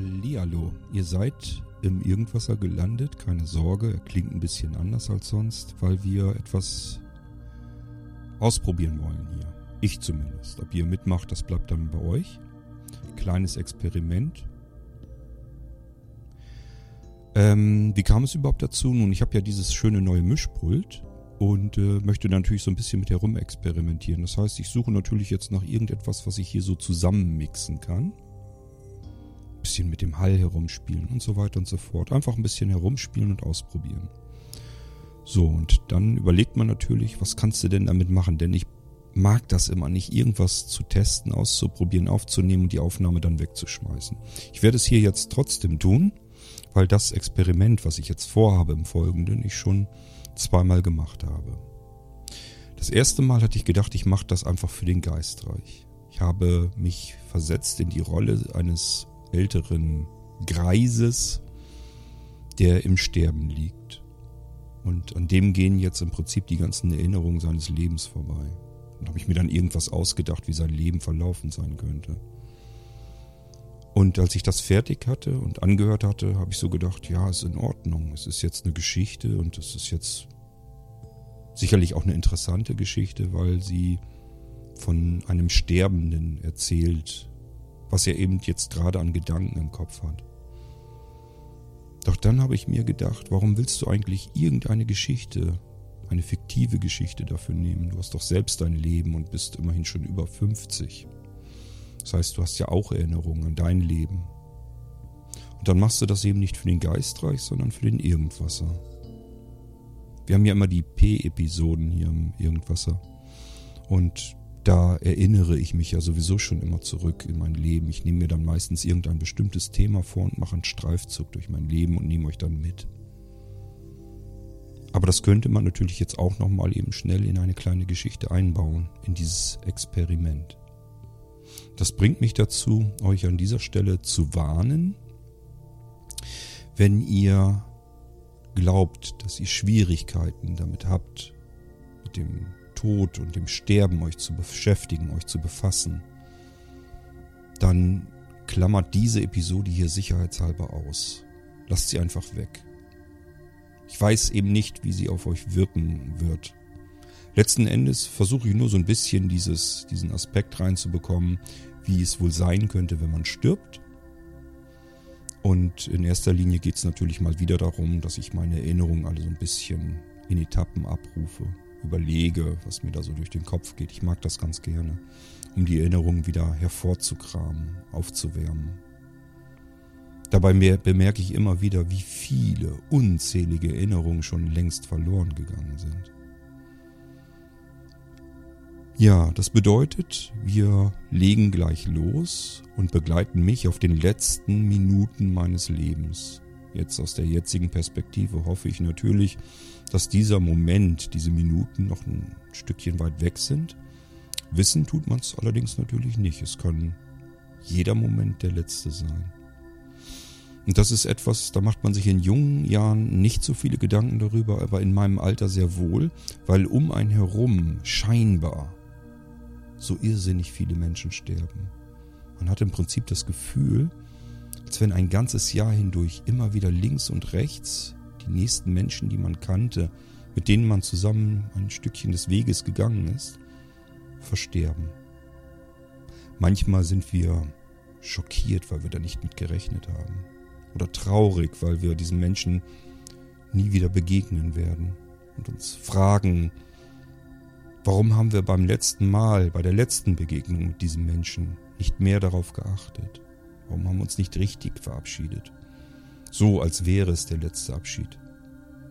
Hallihallo. Ihr seid im Irgendwasser gelandet, keine Sorge, er klingt ein bisschen anders als sonst, weil wir etwas ausprobieren wollen hier. Ich zumindest. Ob ihr mitmacht, das bleibt dann bei euch. Kleines Experiment. Ähm, wie kam es überhaupt dazu? Nun, ich habe ja dieses schöne neue Mischpult und äh, möchte natürlich so ein bisschen mit herum experimentieren. Das heißt, ich suche natürlich jetzt nach irgendetwas, was ich hier so zusammenmixen kann bisschen mit dem Hall herumspielen und so weiter und so fort. Einfach ein bisschen herumspielen und ausprobieren. So, und dann überlegt man natürlich, was kannst du denn damit machen? Denn ich mag das immer nicht, irgendwas zu testen, auszuprobieren, aufzunehmen und die Aufnahme dann wegzuschmeißen. Ich werde es hier jetzt trotzdem tun, weil das Experiment, was ich jetzt vorhabe im Folgenden, ich schon zweimal gemacht habe. Das erste Mal hatte ich gedacht, ich mache das einfach für den Geistreich. Ich habe mich versetzt in die Rolle eines älteren Greises, der im Sterben liegt. Und an dem gehen jetzt im Prinzip die ganzen Erinnerungen seines Lebens vorbei. Und habe ich mir dann irgendwas ausgedacht, wie sein Leben verlaufen sein könnte. Und als ich das fertig hatte und angehört hatte, habe ich so gedacht, ja, ist in Ordnung. Es ist jetzt eine Geschichte und es ist jetzt sicherlich auch eine interessante Geschichte, weil sie von einem Sterbenden erzählt, was er eben jetzt gerade an Gedanken im Kopf hat. Doch dann habe ich mir gedacht, warum willst du eigentlich irgendeine Geschichte, eine fiktive Geschichte dafür nehmen? Du hast doch selbst dein Leben und bist immerhin schon über 50. Das heißt, du hast ja auch Erinnerungen an dein Leben. Und dann machst du das eben nicht für den Geistreich, sondern für den Irgendwasser. Wir haben ja immer die P-Episoden hier im Irgendwasser. Und da erinnere ich mich ja sowieso schon immer zurück in mein Leben. Ich nehme mir dann meistens irgendein bestimmtes Thema vor und mache einen Streifzug durch mein Leben und nehme euch dann mit. Aber das könnte man natürlich jetzt auch nochmal eben schnell in eine kleine Geschichte einbauen, in dieses Experiment. Das bringt mich dazu, euch an dieser Stelle zu warnen, wenn ihr glaubt, dass ihr Schwierigkeiten damit habt, mit dem Tod und dem Sterben euch zu beschäftigen, euch zu befassen, dann klammert diese Episode hier sicherheitshalber aus. Lasst sie einfach weg. Ich weiß eben nicht, wie sie auf euch wirken wird. Letzten Endes versuche ich nur so ein bisschen dieses, diesen Aspekt reinzubekommen, wie es wohl sein könnte, wenn man stirbt. Und in erster Linie geht es natürlich mal wieder darum, dass ich meine Erinnerungen alle so ein bisschen in Etappen abrufe überlege, was mir da so durch den Kopf geht. Ich mag das ganz gerne, um die Erinnerungen wieder hervorzukramen, aufzuwärmen. Dabei bemerke ich immer wieder, wie viele unzählige Erinnerungen schon längst verloren gegangen sind. Ja, das bedeutet, wir legen gleich los und begleiten mich auf den letzten Minuten meines Lebens. Jetzt aus der jetzigen Perspektive hoffe ich natürlich, dass dieser Moment, diese Minuten noch ein Stückchen weit weg sind. Wissen tut man es allerdings natürlich nicht. Es kann jeder Moment der letzte sein. Und das ist etwas, da macht man sich in jungen Jahren nicht so viele Gedanken darüber, aber in meinem Alter sehr wohl, weil um einen herum scheinbar so irrsinnig viele Menschen sterben. Man hat im Prinzip das Gefühl, als wenn ein ganzes Jahr hindurch immer wieder links und rechts die nächsten Menschen, die man kannte, mit denen man zusammen ein Stückchen des Weges gegangen ist, versterben. Manchmal sind wir schockiert, weil wir da nicht mit gerechnet haben. Oder traurig, weil wir diesen Menschen nie wieder begegnen werden und uns fragen, warum haben wir beim letzten Mal, bei der letzten Begegnung mit diesem Menschen nicht mehr darauf geachtet? Warum haben wir uns nicht richtig verabschiedet? So, als wäre es der letzte Abschied.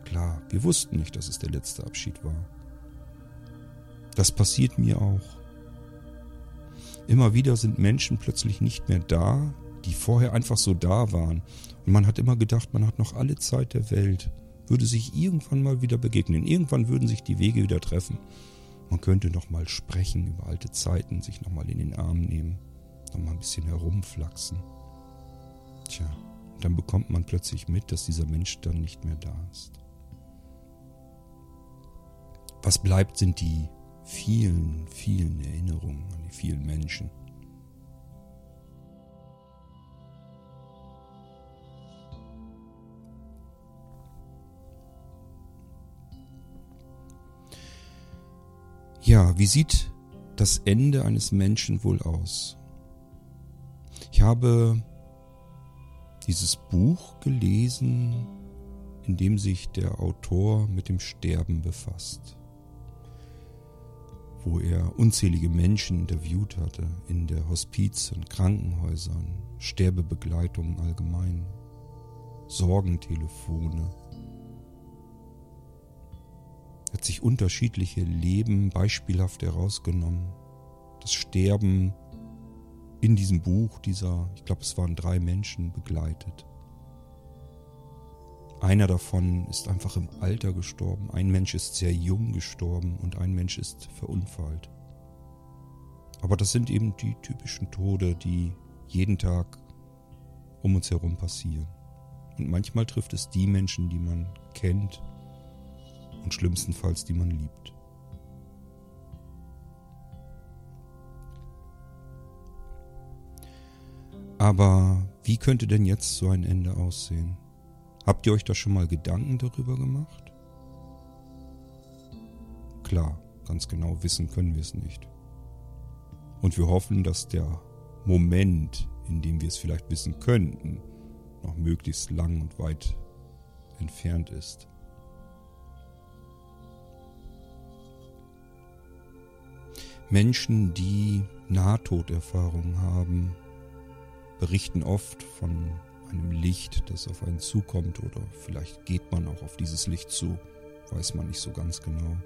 Klar, wir wussten nicht, dass es der letzte Abschied war. Das passiert mir auch. Immer wieder sind Menschen plötzlich nicht mehr da, die vorher einfach so da waren. Und man hat immer gedacht, man hat noch alle Zeit der Welt, würde sich irgendwann mal wieder begegnen. Irgendwann würden sich die Wege wieder treffen. Man könnte noch mal sprechen über alte Zeiten, sich noch mal in den Arm nehmen, noch mal ein bisschen herumflaxen. Tja dann bekommt man plötzlich mit, dass dieser Mensch dann nicht mehr da ist. Was bleibt, sind die vielen, vielen Erinnerungen an die vielen Menschen. Ja, wie sieht das Ende eines Menschen wohl aus? Ich habe dieses Buch gelesen, in dem sich der Autor mit dem Sterben befasst, wo er unzählige Menschen interviewt hatte in der Hospiz- und Krankenhäusern, Sterbebegleitungen allgemein, Sorgentelefone. Er hat sich unterschiedliche Leben beispielhaft herausgenommen, das Sterben in diesem Buch dieser, ich glaube es waren drei Menschen begleitet. Einer davon ist einfach im Alter gestorben, ein Mensch ist sehr jung gestorben und ein Mensch ist verunfallt. Aber das sind eben die typischen Tode, die jeden Tag um uns herum passieren. Und manchmal trifft es die Menschen, die man kennt und schlimmstenfalls die man liebt. Aber wie könnte denn jetzt so ein Ende aussehen? Habt ihr euch da schon mal Gedanken darüber gemacht? Klar, ganz genau wissen können wir es nicht. Und wir hoffen, dass der Moment, in dem wir es vielleicht wissen könnten, noch möglichst lang und weit entfernt ist. Menschen, die Nahtoderfahrungen haben, berichten oft von einem Licht, das auf einen zukommt oder vielleicht geht man auch auf dieses Licht zu, weiß man nicht so ganz genau.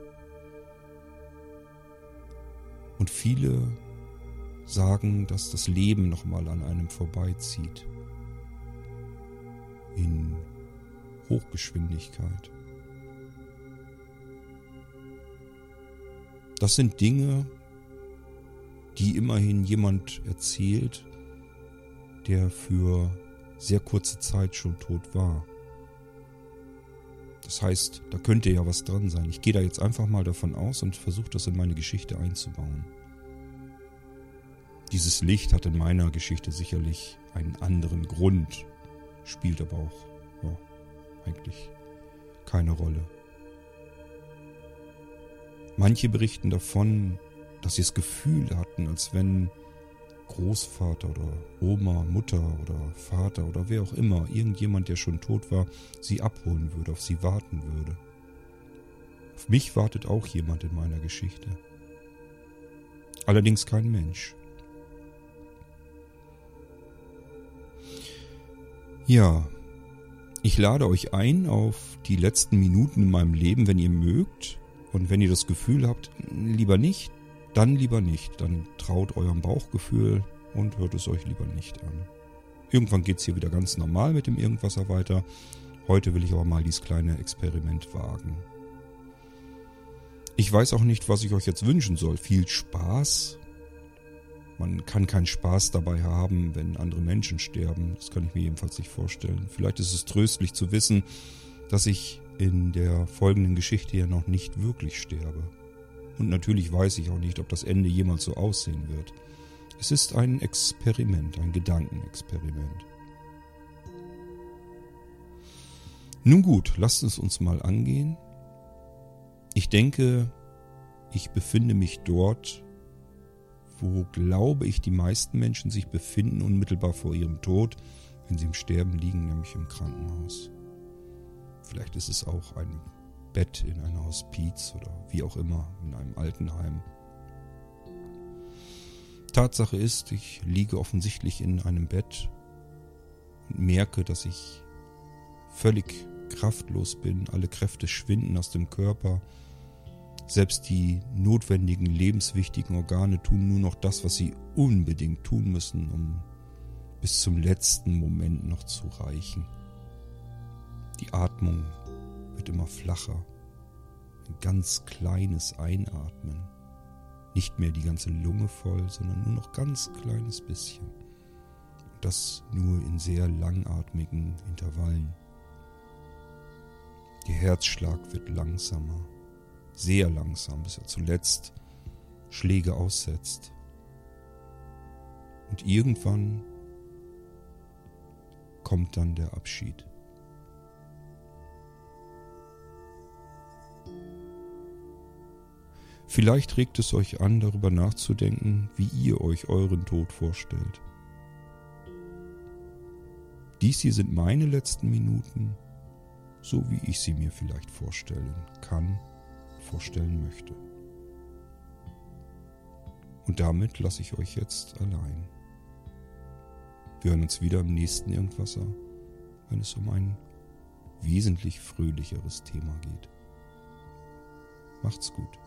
Und viele sagen, dass das Leben nochmal an einem vorbeizieht. In Hochgeschwindigkeit. Das sind Dinge, die immerhin jemand erzählt, der für sehr kurze Zeit schon tot war. Das heißt, da könnte ja was dran sein. Ich gehe da jetzt einfach mal davon aus und versuche das in meine Geschichte einzubauen. Dieses Licht hat in meiner Geschichte sicherlich einen anderen Grund, spielt aber auch ja, eigentlich keine Rolle. Manche berichten davon, dass sie das Gefühl hatten, als wenn Großvater oder Oma, Mutter oder Vater oder wer auch immer, irgendjemand, der schon tot war, sie abholen würde, auf sie warten würde. Auf mich wartet auch jemand in meiner Geschichte. Allerdings kein Mensch. Ja, ich lade euch ein auf die letzten Minuten in meinem Leben, wenn ihr mögt. Und wenn ihr das Gefühl habt, lieber nicht, dann lieber nicht. Dann traut eurem Bauchgefühl und hört es euch lieber nicht an. Irgendwann geht es hier wieder ganz normal mit dem Irgendwasser weiter. Heute will ich aber mal dieses kleine Experiment wagen. Ich weiß auch nicht, was ich euch jetzt wünschen soll. Viel Spaß? Man kann keinen Spaß dabei haben, wenn andere Menschen sterben. Das kann ich mir jedenfalls nicht vorstellen. Vielleicht ist es tröstlich zu wissen, dass ich in der folgenden Geschichte ja noch nicht wirklich sterbe. Und natürlich weiß ich auch nicht, ob das Ende jemals so aussehen wird. Es ist ein Experiment, ein Gedankenexperiment. Nun gut, lasst es uns mal angehen. Ich denke, ich befinde mich dort, wo glaube ich die meisten Menschen sich befinden, unmittelbar vor ihrem Tod, wenn sie im Sterben liegen, nämlich im Krankenhaus. Vielleicht ist es auch ein Bett in einer Hospiz oder wie auch immer in einem Altenheim. Tatsache ist, ich liege offensichtlich in einem Bett und merke, dass ich völlig kraftlos bin, alle Kräfte schwinden aus dem Körper, selbst die notwendigen, lebenswichtigen Organe tun nur noch das, was sie unbedingt tun müssen, um bis zum letzten Moment noch zu reichen. Die Atmung wird immer flacher. Ein ganz kleines Einatmen. Nicht mehr die ganze Lunge voll, sondern nur noch ganz kleines bisschen. Und das nur in sehr langatmigen Intervallen. Der Herzschlag wird langsamer, sehr langsam, bis er zuletzt Schläge aussetzt. Und irgendwann kommt dann der Abschied. Vielleicht regt es euch an, darüber nachzudenken, wie ihr euch euren Tod vorstellt. Dies hier sind meine letzten Minuten, so wie ich sie mir vielleicht vorstellen kann, vorstellen möchte. Und damit lasse ich euch jetzt allein. Wir hören uns wieder im nächsten Irgendwasser, wenn es um ein wesentlich fröhlicheres Thema geht. Macht's gut.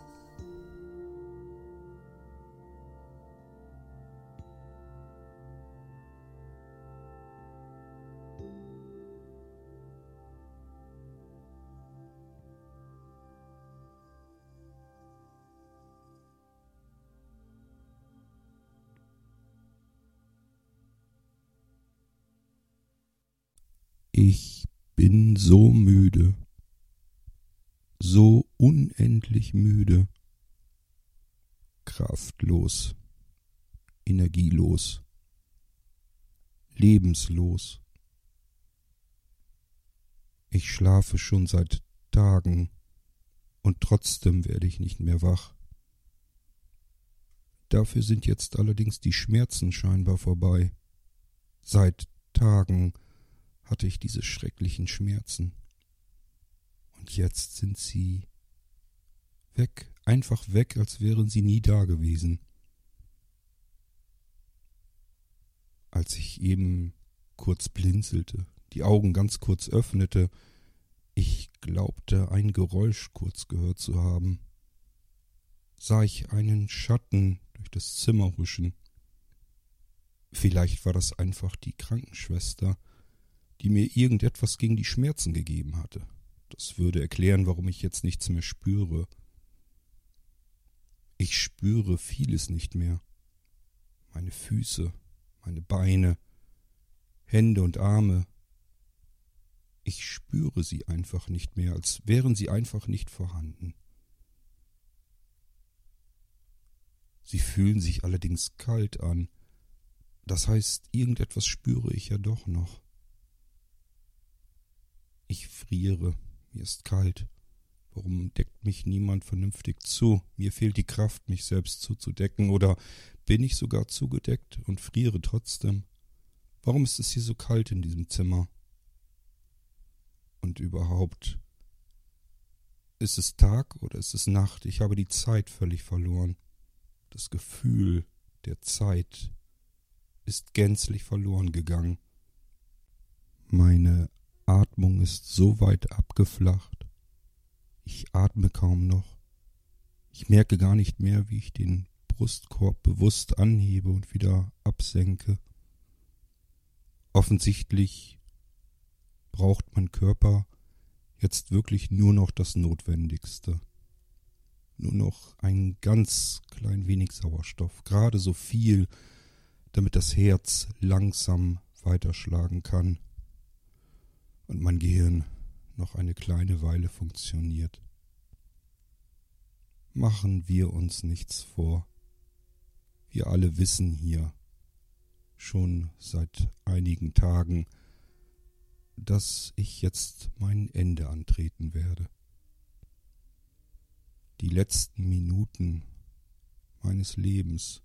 Ich bin so müde, so unendlich müde, kraftlos, energielos, lebenslos. Ich schlafe schon seit Tagen und trotzdem werde ich nicht mehr wach. Dafür sind jetzt allerdings die Schmerzen scheinbar vorbei. Seit Tagen hatte ich diese schrecklichen Schmerzen. Und jetzt sind sie weg, einfach weg, als wären sie nie da gewesen. Als ich eben kurz blinzelte, die Augen ganz kurz öffnete, ich glaubte ein Geräusch kurz gehört zu haben, sah ich einen Schatten durch das Zimmer huschen. Vielleicht war das einfach die Krankenschwester, die mir irgendetwas gegen die Schmerzen gegeben hatte. Das würde erklären, warum ich jetzt nichts mehr spüre. Ich spüre vieles nicht mehr. Meine Füße, meine Beine, Hände und Arme. Ich spüre sie einfach nicht mehr, als wären sie einfach nicht vorhanden. Sie fühlen sich allerdings kalt an. Das heißt, irgendetwas spüre ich ja doch noch. Ich friere, mir ist kalt. Warum deckt mich niemand vernünftig zu? Mir fehlt die Kraft, mich selbst zuzudecken, oder bin ich sogar zugedeckt und friere trotzdem? Warum ist es hier so kalt in diesem Zimmer? Und überhaupt, ist es Tag oder ist es Nacht? Ich habe die Zeit völlig verloren. Das Gefühl der Zeit ist gänzlich verloren gegangen. Meine Atmung ist so weit abgeflacht. Ich atme kaum noch. Ich merke gar nicht mehr, wie ich den Brustkorb bewusst anhebe und wieder absenke. Offensichtlich braucht mein Körper jetzt wirklich nur noch das Notwendigste. Nur noch ein ganz klein wenig Sauerstoff, gerade so viel, damit das Herz langsam weiterschlagen kann und mein Gehirn noch eine kleine Weile funktioniert. Machen wir uns nichts vor. Wir alle wissen hier schon seit einigen Tagen, dass ich jetzt mein Ende antreten werde. Die letzten Minuten meines Lebens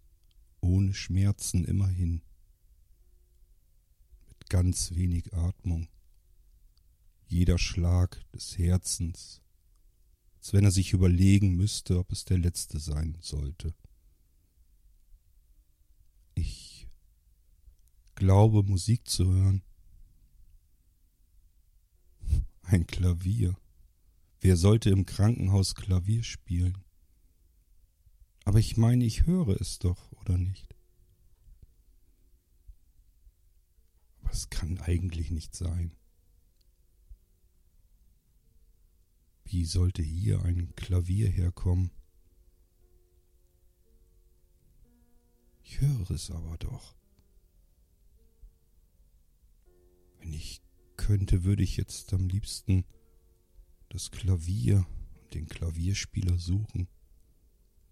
ohne Schmerzen immerhin, mit ganz wenig Atmung jeder Schlag des Herzens, als wenn er sich überlegen müsste, ob es der letzte sein sollte. Ich glaube Musik zu hören. Ein Klavier. Wer sollte im Krankenhaus Klavier spielen? Aber ich meine, ich höre es doch, oder nicht? Aber es kann eigentlich nicht sein. Wie sollte hier ein Klavier herkommen? Ich höre es aber doch. Wenn ich könnte, würde ich jetzt am liebsten das Klavier und den Klavierspieler suchen,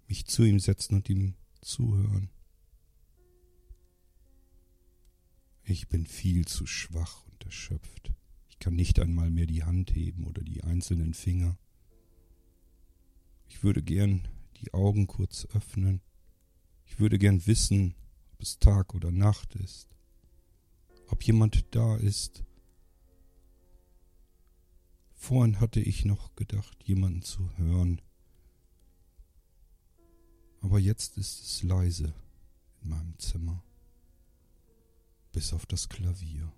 mich zu ihm setzen und ihm zuhören. Ich bin viel zu schwach und erschöpft. Ich kann nicht einmal mehr die Hand heben oder die einzelnen Finger. Ich würde gern die Augen kurz öffnen. Ich würde gern wissen, ob es Tag oder Nacht ist, ob jemand da ist. Vorhin hatte ich noch gedacht, jemanden zu hören. Aber jetzt ist es leise in meinem Zimmer, bis auf das Klavier.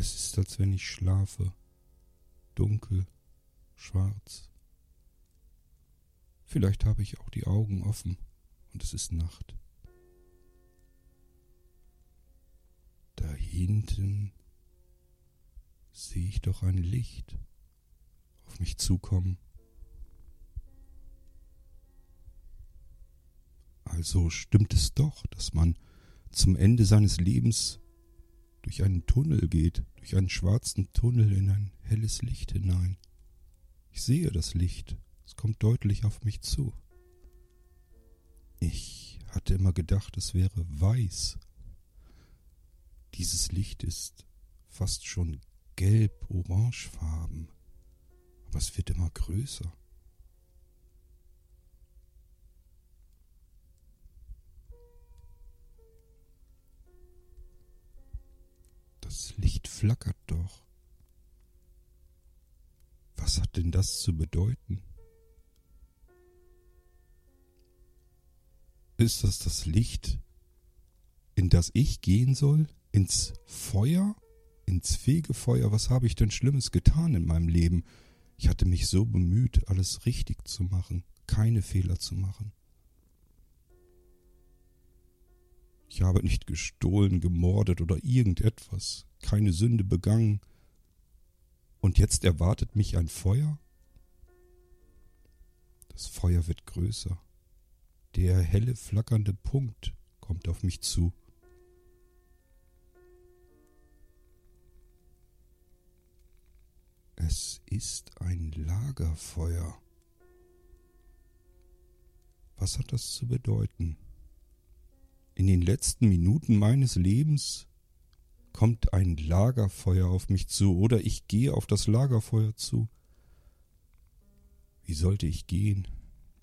Es ist, als wenn ich schlafe, dunkel, schwarz. Vielleicht habe ich auch die Augen offen und es ist Nacht. Da hinten sehe ich doch ein Licht auf mich zukommen. Also stimmt es doch, dass man zum Ende seines Lebens durch einen Tunnel geht, durch einen schwarzen Tunnel in ein helles Licht hinein. Ich sehe das Licht, es kommt deutlich auf mich zu. Ich hatte immer gedacht, es wäre weiß. Dieses Licht ist fast schon gelb-orangefarben, aber es wird immer größer. Das Licht flackert doch. Was hat denn das zu bedeuten? Ist das das Licht, in das ich gehen soll? Ins Feuer? Ins Fegefeuer? Was habe ich denn Schlimmes getan in meinem Leben? Ich hatte mich so bemüht, alles richtig zu machen, keine Fehler zu machen. Ich habe nicht gestohlen, gemordet oder irgendetwas, keine Sünde begangen. Und jetzt erwartet mich ein Feuer? Das Feuer wird größer. Der helle, flackernde Punkt kommt auf mich zu. Es ist ein Lagerfeuer. Was hat das zu bedeuten? In den letzten Minuten meines Lebens kommt ein Lagerfeuer auf mich zu oder ich gehe auf das Lagerfeuer zu. Wie sollte ich gehen?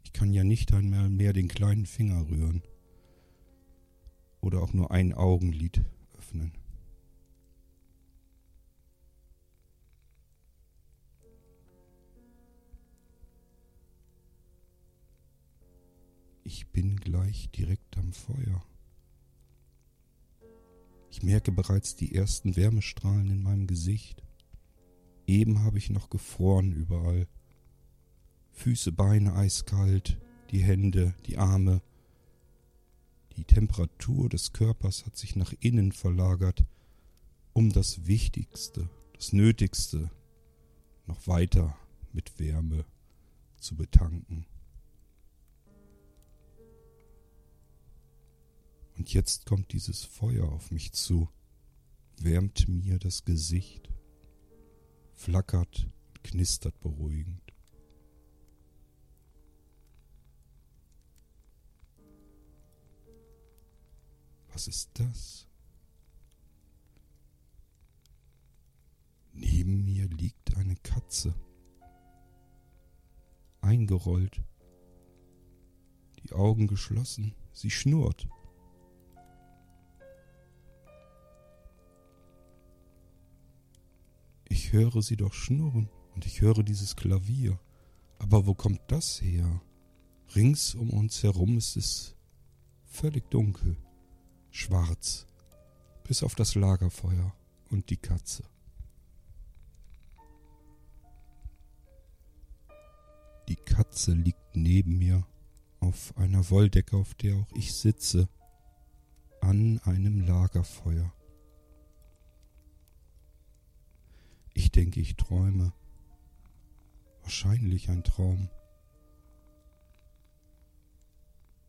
Ich kann ja nicht einmal mehr den kleinen Finger rühren oder auch nur ein Augenlid öffnen. Ich bin gleich direkt am Feuer. Ich merke bereits die ersten Wärmestrahlen in meinem Gesicht. Eben habe ich noch gefroren überall. Füße, Beine eiskalt, die Hände, die Arme. Die Temperatur des Körpers hat sich nach innen verlagert, um das Wichtigste, das Nötigste noch weiter mit Wärme zu betanken. Und jetzt kommt dieses Feuer auf mich zu, wärmt mir das Gesicht, flackert knistert beruhigend. Was ist das? Neben mir liegt eine Katze, eingerollt, die Augen geschlossen, sie schnurrt. Ich höre sie doch schnurren und ich höre dieses Klavier. Aber wo kommt das her? Rings um uns herum ist es völlig dunkel, schwarz, bis auf das Lagerfeuer und die Katze. Die Katze liegt neben mir auf einer Wolldecke, auf der auch ich sitze, an einem Lagerfeuer. Ich denke, ich träume. Wahrscheinlich ein Traum.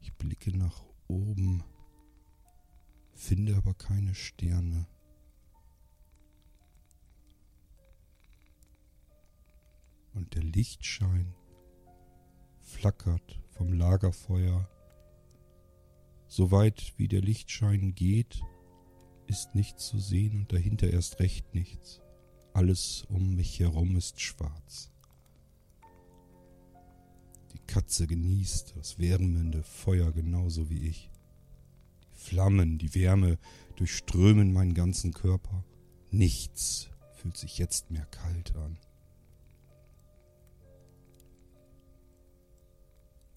Ich blicke nach oben, finde aber keine Sterne. Und der Lichtschein flackert vom Lagerfeuer. So weit wie der Lichtschein geht, ist nichts zu sehen und dahinter erst recht nichts. Alles um mich herum ist schwarz. Katze genießt das wärmende Feuer genauso wie ich. Die Flammen, die Wärme durchströmen meinen ganzen Körper. Nichts fühlt sich jetzt mehr kalt an.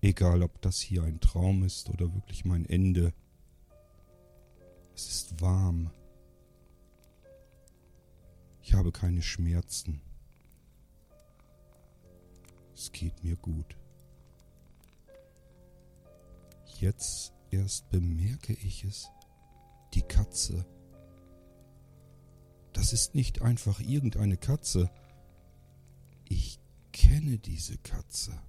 Egal, ob das hier ein Traum ist oder wirklich mein Ende. Es ist warm. Ich habe keine Schmerzen. Es geht mir gut. Jetzt erst bemerke ich es. Die Katze. Das ist nicht einfach irgendeine Katze. Ich kenne diese Katze.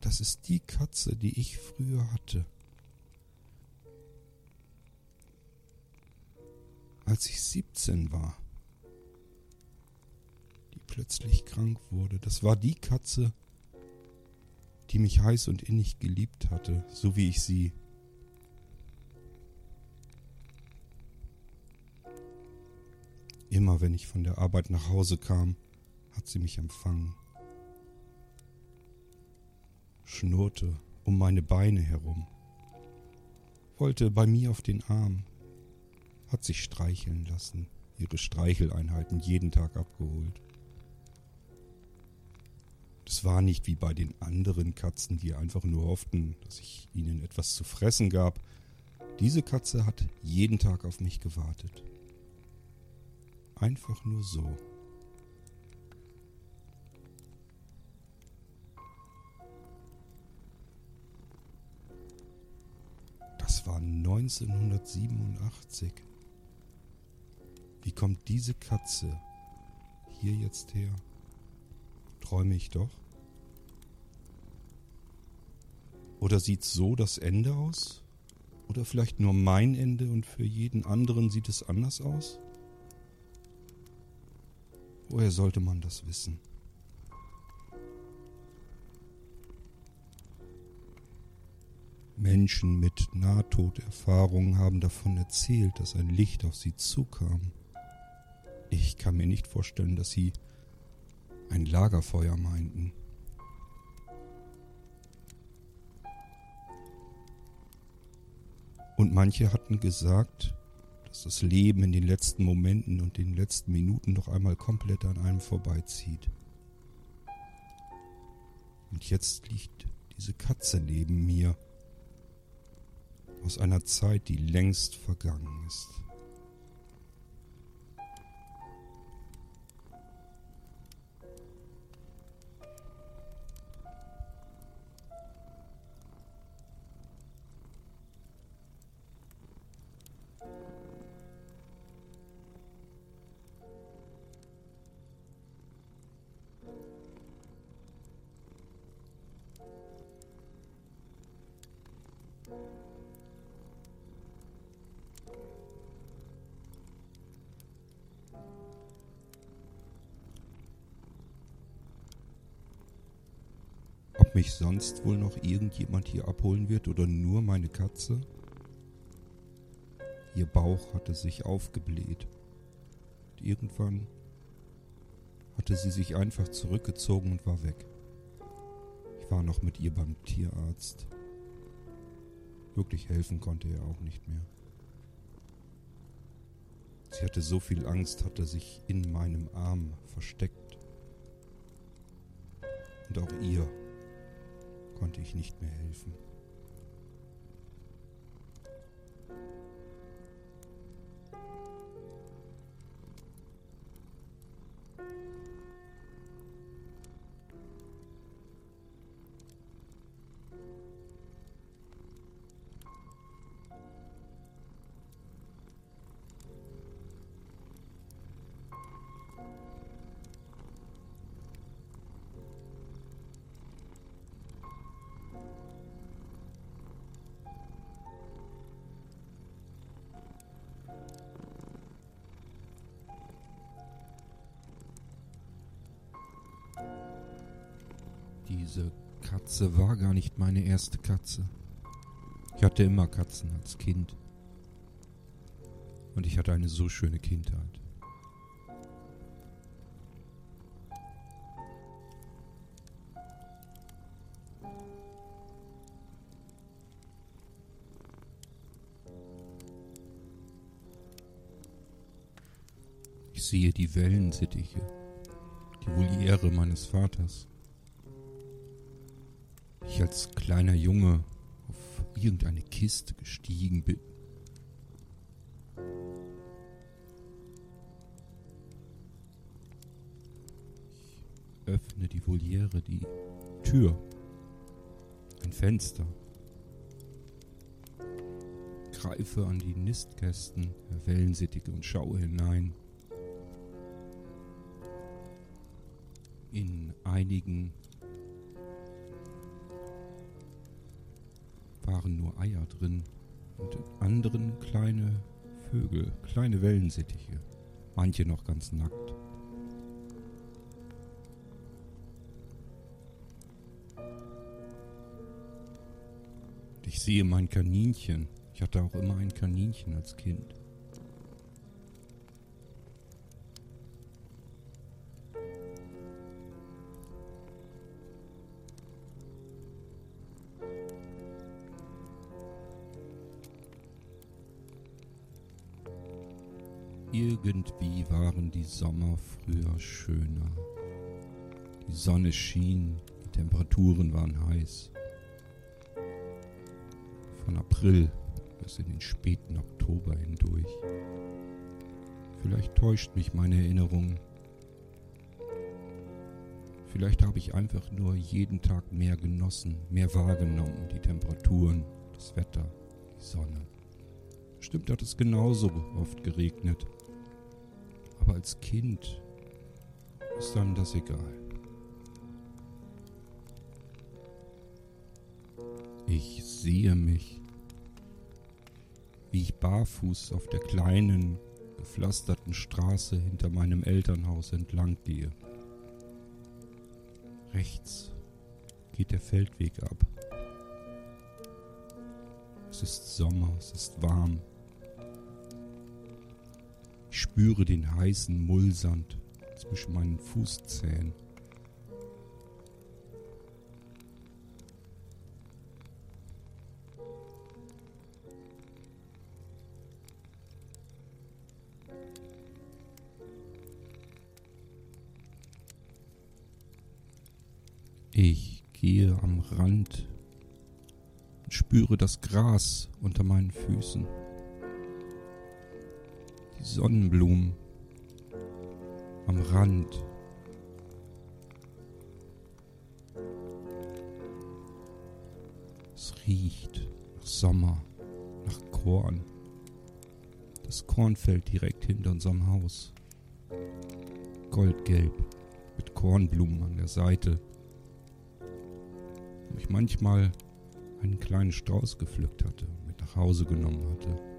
Das ist die Katze, die ich früher hatte. Als ich 17 war. Die plötzlich krank wurde. Das war die Katze, die mich heiß und innig geliebt hatte, so wie ich sie. Immer wenn ich von der Arbeit nach Hause kam, hat sie mich empfangen schnurrte um meine Beine herum, wollte bei mir auf den Arm, hat sich streicheln lassen, ihre Streicheleinheiten jeden Tag abgeholt. Das war nicht wie bei den anderen Katzen, die einfach nur hofften, dass ich ihnen etwas zu fressen gab. Diese Katze hat jeden Tag auf mich gewartet. Einfach nur so. Das war 1987. Wie kommt diese Katze hier jetzt her? Träume ich doch? Oder sieht so das Ende aus? Oder vielleicht nur mein Ende und für jeden anderen sieht es anders aus? Woher sollte man das wissen? Menschen mit Nahtoderfahrungen haben davon erzählt, dass ein Licht auf sie zukam. Ich kann mir nicht vorstellen, dass sie ein Lagerfeuer meinten. Und manche hatten gesagt, dass das Leben in den letzten Momenten und den letzten Minuten noch einmal komplett an einem vorbeizieht. Und jetzt liegt diese Katze neben mir aus einer Zeit, die längst vergangen ist. Mich sonst wohl noch irgendjemand hier abholen wird oder nur meine Katze? Ihr Bauch hatte sich aufgebläht. Und irgendwann hatte sie sich einfach zurückgezogen und war weg. Ich war noch mit ihr beim Tierarzt. Wirklich helfen konnte er auch nicht mehr. Sie hatte so viel Angst, hatte sich in meinem Arm versteckt. Und auch ihr konnte ich nicht mehr helfen. Katze war gar nicht meine erste Katze. Ich hatte immer Katzen als Kind. Und ich hatte eine so schöne Kindheit. Ich sehe die Wellensittiche, die Voliere meines Vaters. Ich als kleiner Junge auf irgendeine Kiste gestiegen bin. Ich öffne die Voliere, die Tür, ein Fenster greife an die Nistkästen der Wellensittige und schaue hinein. In einigen Eier drin und in anderen kleine Vögel, kleine Wellensittiche, manche noch ganz nackt. Ich sehe mein Kaninchen, ich hatte auch immer ein Kaninchen als Kind. Irgendwie waren die Sommer früher schöner. Die Sonne schien, die Temperaturen waren heiß. Von April bis in den späten Oktober hindurch. Vielleicht täuscht mich meine Erinnerung. Vielleicht habe ich einfach nur jeden Tag mehr genossen, mehr wahrgenommen, die Temperaturen, das Wetter, die Sonne. Stimmt hat es genauso oft geregnet. Aber als Kind ist einem das egal. Ich sehe mich wie ich barfuß auf der kleinen, gepflasterten Straße hinter meinem Elternhaus entlang gehe. Rechts geht der Feldweg ab. Es ist Sommer, es ist warm. Spüre den heißen Mullsand zwischen meinen Fußzähnen. Ich gehe am Rand und spüre das Gras unter meinen Füßen. Die Sonnenblumen am Rand. Es riecht nach Sommer, nach Korn. Das Kornfeld direkt hinter unserem Haus. Goldgelb mit Kornblumen an der Seite wo ich manchmal einen kleinen Strauß gepflückt hatte und mit nach Hause genommen hatte.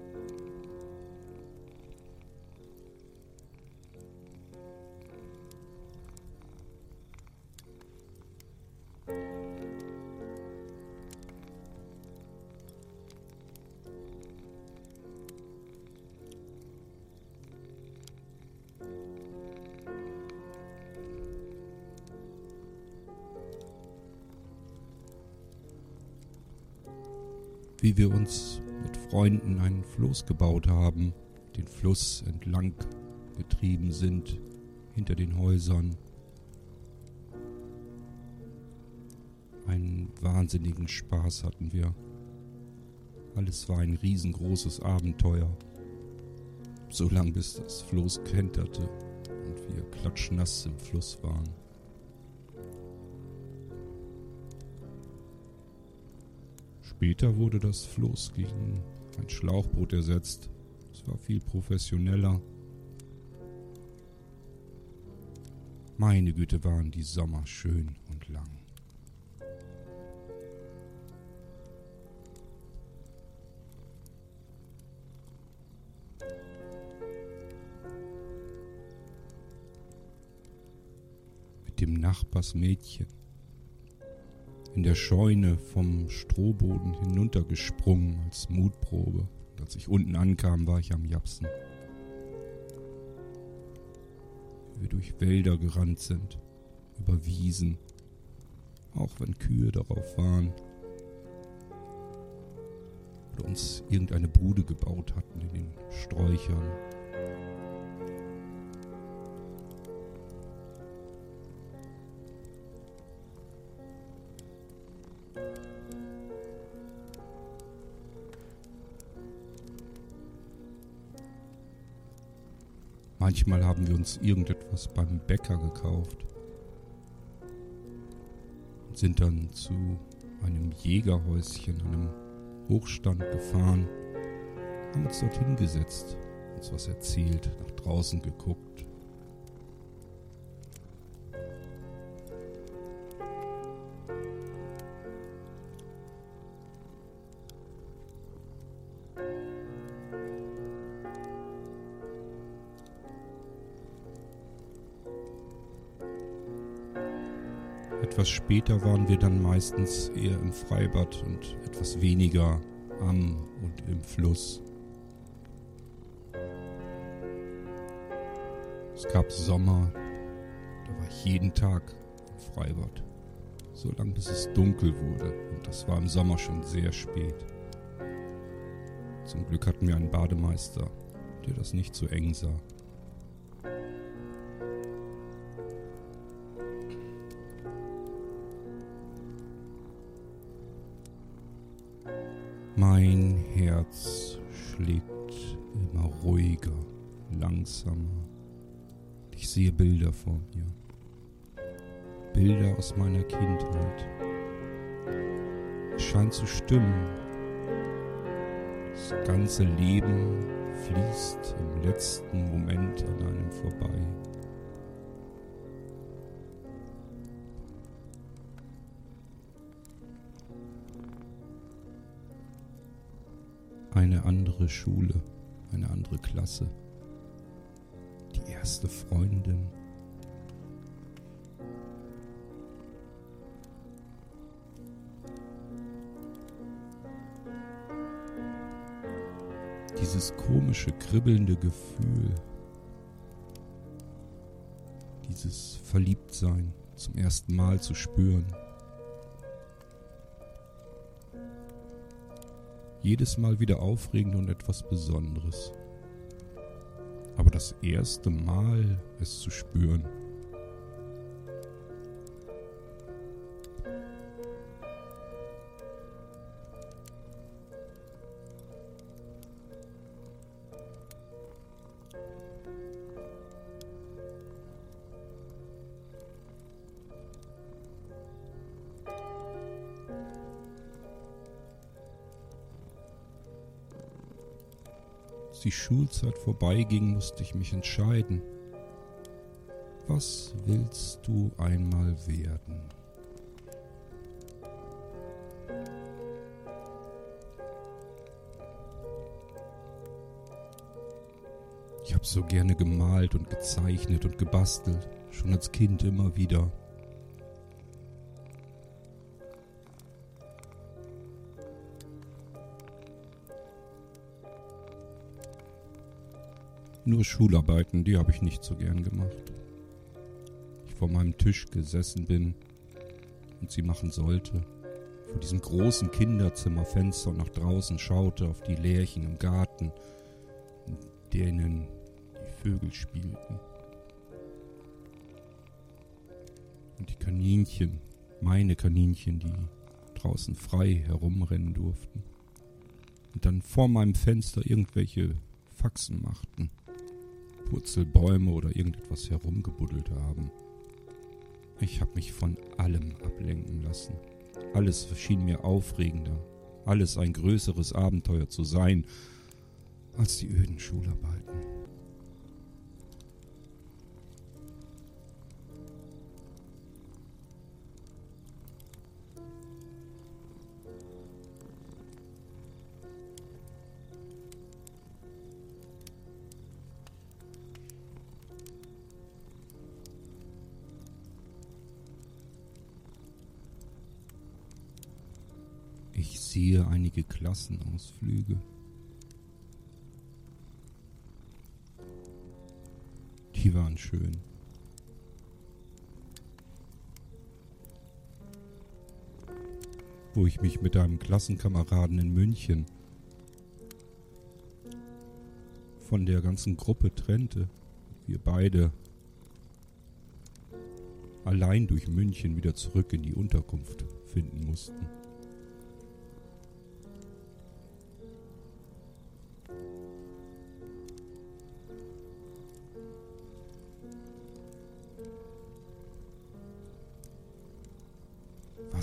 Wie wir uns mit Freunden einen Floß gebaut haben, den Fluss entlang getrieben sind, hinter den Häusern. Einen wahnsinnigen Spaß hatten wir. Alles war ein riesengroßes Abenteuer. So lang bis das Floß kenterte und wir klatschnass im Fluss waren. Später wurde das Floß gegen ein Schlauchboot ersetzt. Es war viel professioneller. Meine Güte waren die Sommer schön und lang. Mit dem Nachbarsmädchen in der Scheune vom Strohboden hinuntergesprungen als Mutprobe. Als ich unten ankam, war ich am Japsen. Wie wir durch Wälder gerannt sind, über Wiesen, auch wenn Kühe darauf waren. Oder uns irgendeine Bude gebaut hatten in den Sträuchern. Manchmal haben wir uns irgendetwas beim Bäcker gekauft und sind dann zu einem Jägerhäuschen, einem Hochstand gefahren, haben uns dort hingesetzt, uns was erzählt, nach draußen geguckt. Etwas später waren wir dann meistens eher im Freibad und etwas weniger am und im Fluss. Es gab Sommer, da war ich jeden Tag im Freibad, so lange bis es dunkel wurde und das war im Sommer schon sehr spät. Zum Glück hatten wir einen Bademeister, der das nicht so eng sah. Mein Herz schlägt immer ruhiger, langsamer. Ich sehe Bilder vor mir. Bilder aus meiner Kindheit. Es scheint zu stimmen. Das ganze Leben fließt im letzten Moment an einem vorbei. Eine andere Schule, eine andere Klasse, die erste Freundin. Dieses komische, kribbelnde Gefühl, dieses Verliebtsein zum ersten Mal zu spüren. Jedes Mal wieder aufregend und etwas Besonderes. Aber das erste Mal es zu spüren, Schulzeit vorbeiging, musste ich mich entscheiden. Was willst du einmal werden? Ich habe so gerne gemalt und gezeichnet und gebastelt, schon als Kind immer wieder. Nur Schularbeiten, die habe ich nicht so gern gemacht. Ich vor meinem Tisch gesessen bin und sie machen sollte. Vor diesem großen Kinderzimmerfenster nach draußen schaute auf die Lärchen im Garten, in denen die Vögel spielten. Und die Kaninchen, meine Kaninchen, die draußen frei herumrennen durften. Und dann vor meinem Fenster irgendwelche Faxen machten. Purzelbäume oder irgendetwas herumgebuddelt haben. Ich habe mich von allem ablenken lassen. Alles schien mir aufregender, alles ein größeres Abenteuer zu sein als die öden Schularbeiten. Klassenausflüge. Die waren schön. Wo ich mich mit einem Klassenkameraden in München von der ganzen Gruppe trennte. Wir beide allein durch München wieder zurück in die Unterkunft finden mussten.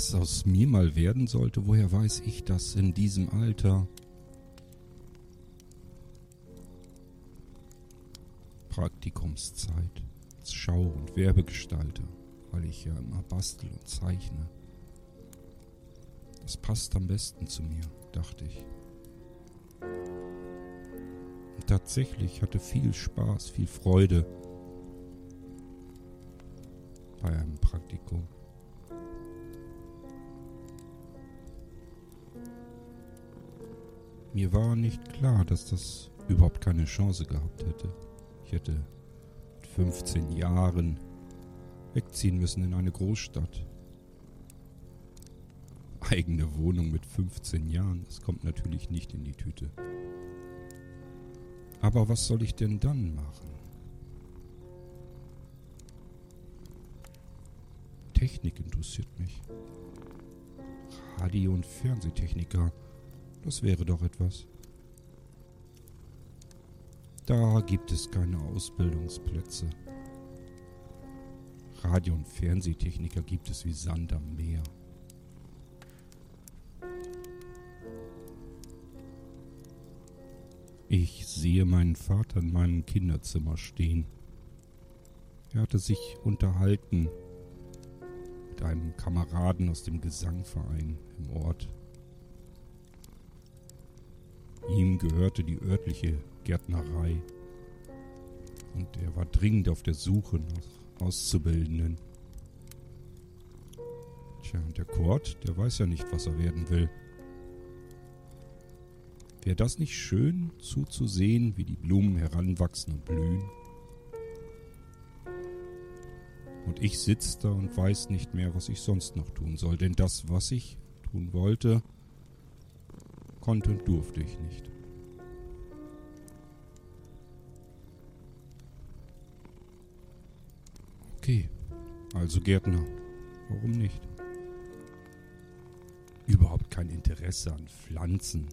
Was aus mir mal werden sollte, woher weiß ich das in diesem Alter? Praktikumszeit als Schau- und Werbegestalter, weil ich ja immer bastel und zeichne. Das passt am besten zu mir, dachte ich. Und tatsächlich hatte viel Spaß, viel Freude bei einem Praktikum. Mir war nicht klar, dass das überhaupt keine Chance gehabt hätte. Ich hätte mit 15 Jahren wegziehen müssen in eine Großstadt. Eigene Wohnung mit 15 Jahren, das kommt natürlich nicht in die Tüte. Aber was soll ich denn dann machen? Technik interessiert mich. Radio- und Fernsehtechniker, das wäre doch etwas. Da gibt es keine Ausbildungsplätze. Radio- und Fernsehtechniker gibt es wie Sand am Meer. Ich sehe meinen Vater in meinem Kinderzimmer stehen. Er hatte sich unterhalten mit einem Kameraden aus dem Gesangverein im Ort. Ihm gehörte die örtliche Gärtnerei und er war dringend auf der Suche nach Auszubildenden. Tja, und der Kurt, der weiß ja nicht, was er werden will. Wäre das nicht schön zuzusehen, wie die Blumen heranwachsen und blühen? Und ich sitze da und weiß nicht mehr, was ich sonst noch tun soll, denn das, was ich tun wollte, konnte und durfte ich nicht. Okay, also Gärtner, warum nicht? Überhaupt kein Interesse an Pflanzen.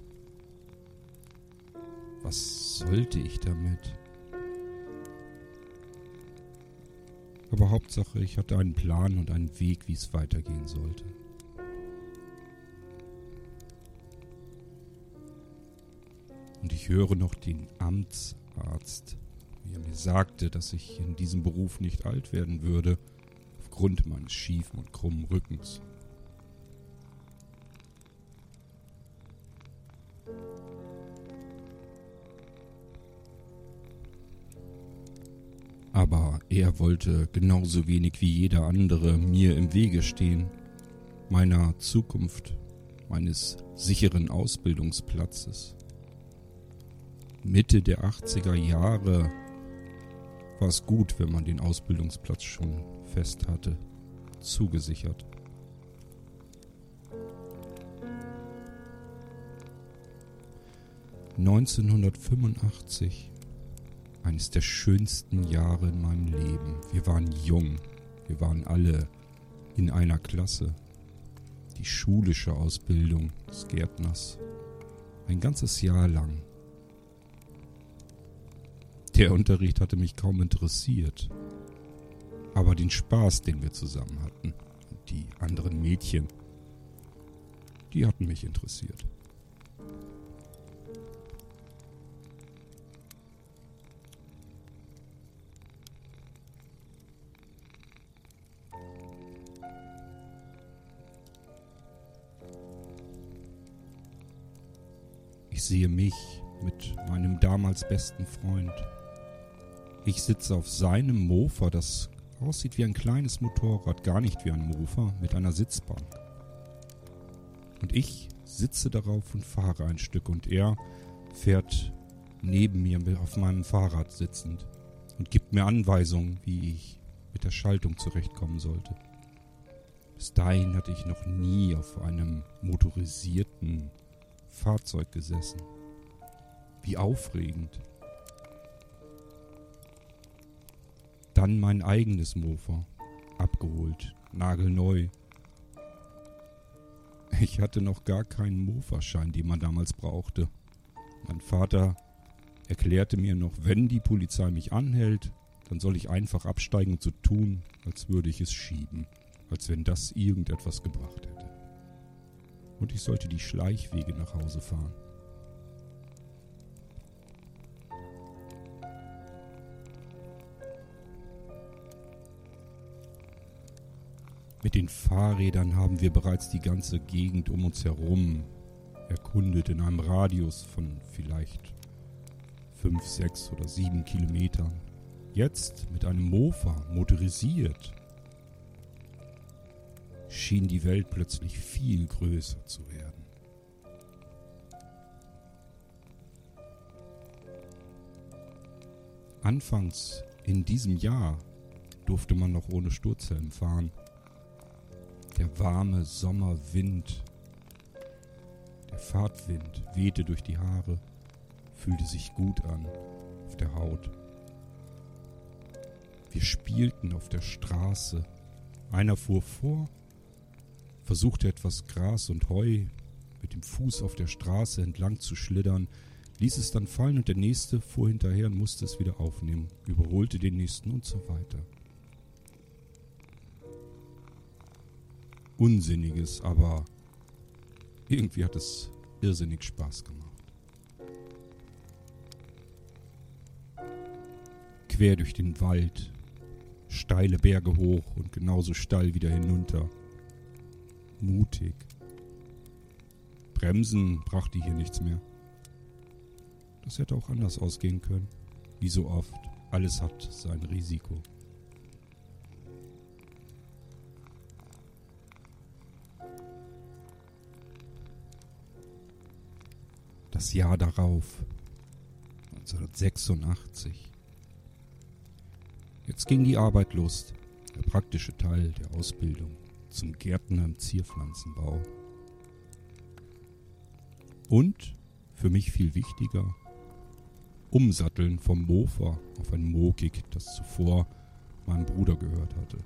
Was sollte ich damit? Aber Hauptsache, ich hatte einen Plan und einen Weg, wie es weitergehen sollte. Und ich höre noch den Amtsarzt, wie er mir sagte, dass ich in diesem Beruf nicht alt werden würde, aufgrund meines schiefen und krummen Rückens. Aber er wollte genauso wenig wie jeder andere mir im Wege stehen, meiner Zukunft, meines sicheren Ausbildungsplatzes. Mitte der 80er Jahre war es gut, wenn man den Ausbildungsplatz schon fest hatte, zugesichert. Neunzehnhundertfünfundachtzig eines der schönsten Jahre in meinem Leben. Wir waren jung. Wir waren alle in einer Klasse. Die schulische Ausbildung des Gärtners. Ein ganzes Jahr lang. Der Unterricht hatte mich kaum interessiert. Aber den Spaß, den wir zusammen hatten, die anderen Mädchen, die hatten mich interessiert. Ich sehe mich mit meinem damals besten Freund. Ich sitze auf seinem Mofa, das aussieht wie ein kleines Motorrad, gar nicht wie ein Mofa, mit einer Sitzbank. Und ich sitze darauf und fahre ein Stück und er fährt neben mir auf meinem Fahrrad sitzend und gibt mir Anweisungen, wie ich mit der Schaltung zurechtkommen sollte. Bis dahin hatte ich noch nie auf einem motorisierten Fahrzeug gesessen. Wie aufregend. Dann mein eigenes Mofa. Abgeholt. Nagelneu. Ich hatte noch gar keinen Mofa-Schein, den man damals brauchte. Mein Vater erklärte mir noch, wenn die Polizei mich anhält, dann soll ich einfach absteigen und so tun, als würde ich es schieben. Als wenn das irgendetwas gebracht hätte. Und ich sollte die Schleichwege nach Hause fahren. Den Fahrrädern haben wir bereits die ganze Gegend um uns herum erkundet in einem Radius von vielleicht 5, 6 oder 7 Kilometern. Jetzt mit einem Mofa motorisiert schien die Welt plötzlich viel größer zu werden. Anfangs in diesem Jahr durfte man noch ohne Sturzhelm fahren. Der warme Sommerwind, der Fahrtwind wehte durch die Haare, fühlte sich gut an auf der Haut. Wir spielten auf der Straße. Einer fuhr vor, versuchte etwas Gras und Heu mit dem Fuß auf der Straße entlang zu schlittern, ließ es dann fallen und der nächste fuhr hinterher und musste es wieder aufnehmen, überholte den nächsten und so weiter. Unsinniges, aber irgendwie hat es irrsinnig Spaß gemacht. Quer durch den Wald, steile Berge hoch und genauso steil wieder hinunter mutig. Bremsen brachte hier nichts mehr. Das hätte auch anders ausgehen können. Wie so oft, alles hat sein Risiko. Das Jahr darauf, 1986. Jetzt ging die Arbeit los, der praktische Teil der Ausbildung zum Gärtner im Zierpflanzenbau. Und, für mich viel wichtiger, Umsatteln vom Mofa auf ein Mokik, das zuvor meinem Bruder gehört hatte.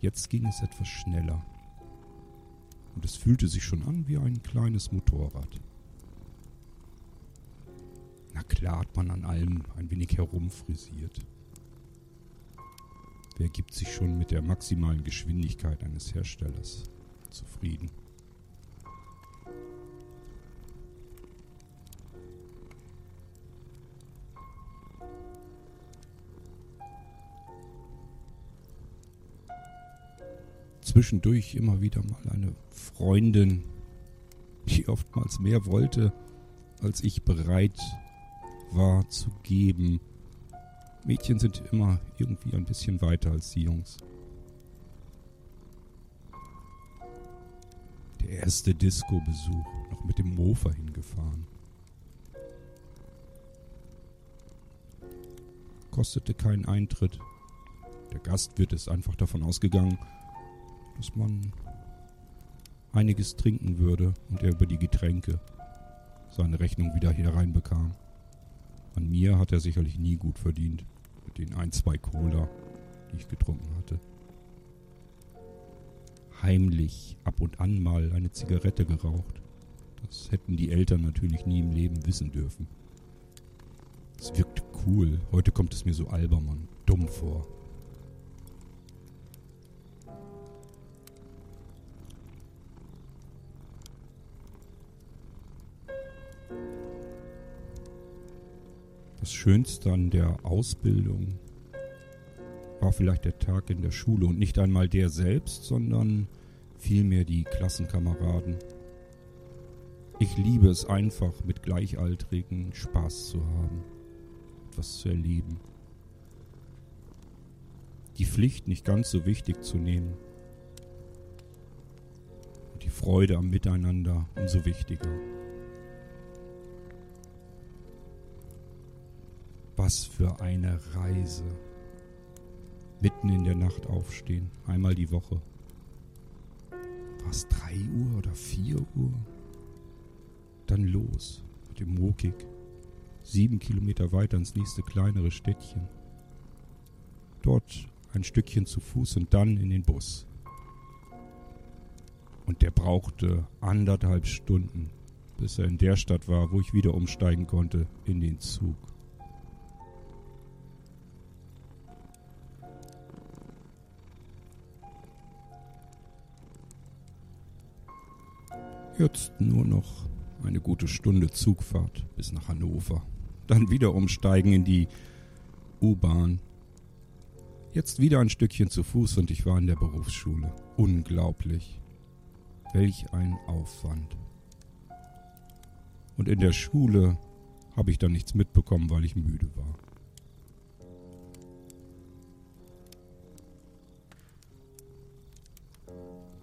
Jetzt ging es etwas schneller. Und es fühlte sich schon an wie ein kleines Motorrad. Na klar hat man an allem ein wenig herumfrisiert. Wer gibt sich schon mit der maximalen Geschwindigkeit eines Herstellers zufrieden? Zwischendurch immer wieder mal eine Freundin, die oftmals mehr wollte, als ich bereit war zu geben Mädchen sind immer irgendwie ein bisschen weiter als die Jungs. Der erste Disco-Besuch, noch mit dem Mofa hingefahren. Kostete keinen Eintritt. Der Gastwirt ist einfach davon ausgegangen, dass man einiges trinken würde und er über die Getränke seine Rechnung wieder hier reinbekam. An mir hat er sicherlich nie gut verdient den ein, zwei Cola, die ich getrunken hatte. Heimlich ab und an mal eine Zigarette geraucht. Das hätten die Eltern natürlich nie im Leben wissen dürfen. Es wirkt cool. Heute kommt es mir so albern und dumm vor. Das Schönste an der Ausbildung war vielleicht der Tag in der Schule und nicht einmal der selbst, sondern vielmehr die Klassenkameraden. Ich liebe es einfach, mit Gleichaltrigen Spaß zu haben, etwas zu erleben. Die Pflicht nicht ganz so wichtig zu nehmen. Und die Freude am Miteinander umso wichtiger. Was für eine Reise. Mitten in der Nacht aufstehen, einmal die Woche. War es drei Uhr oder vier Uhr? Dann los mit dem Mokik. Sieben Kilometer weiter ins nächste kleinere Städtchen. Dort ein Stückchen zu Fuß und dann in den Bus. Und der brauchte anderthalb Stunden, bis er in der Stadt war, wo ich wieder umsteigen konnte, in den Zug. Jetzt nur noch eine gute Stunde Zugfahrt bis nach Hannover. Dann wieder umsteigen in die U-Bahn. Jetzt wieder ein Stückchen zu Fuß und ich war in der Berufsschule. Unglaublich. Welch ein Aufwand. Und in der Schule habe ich dann nichts mitbekommen, weil ich müde war.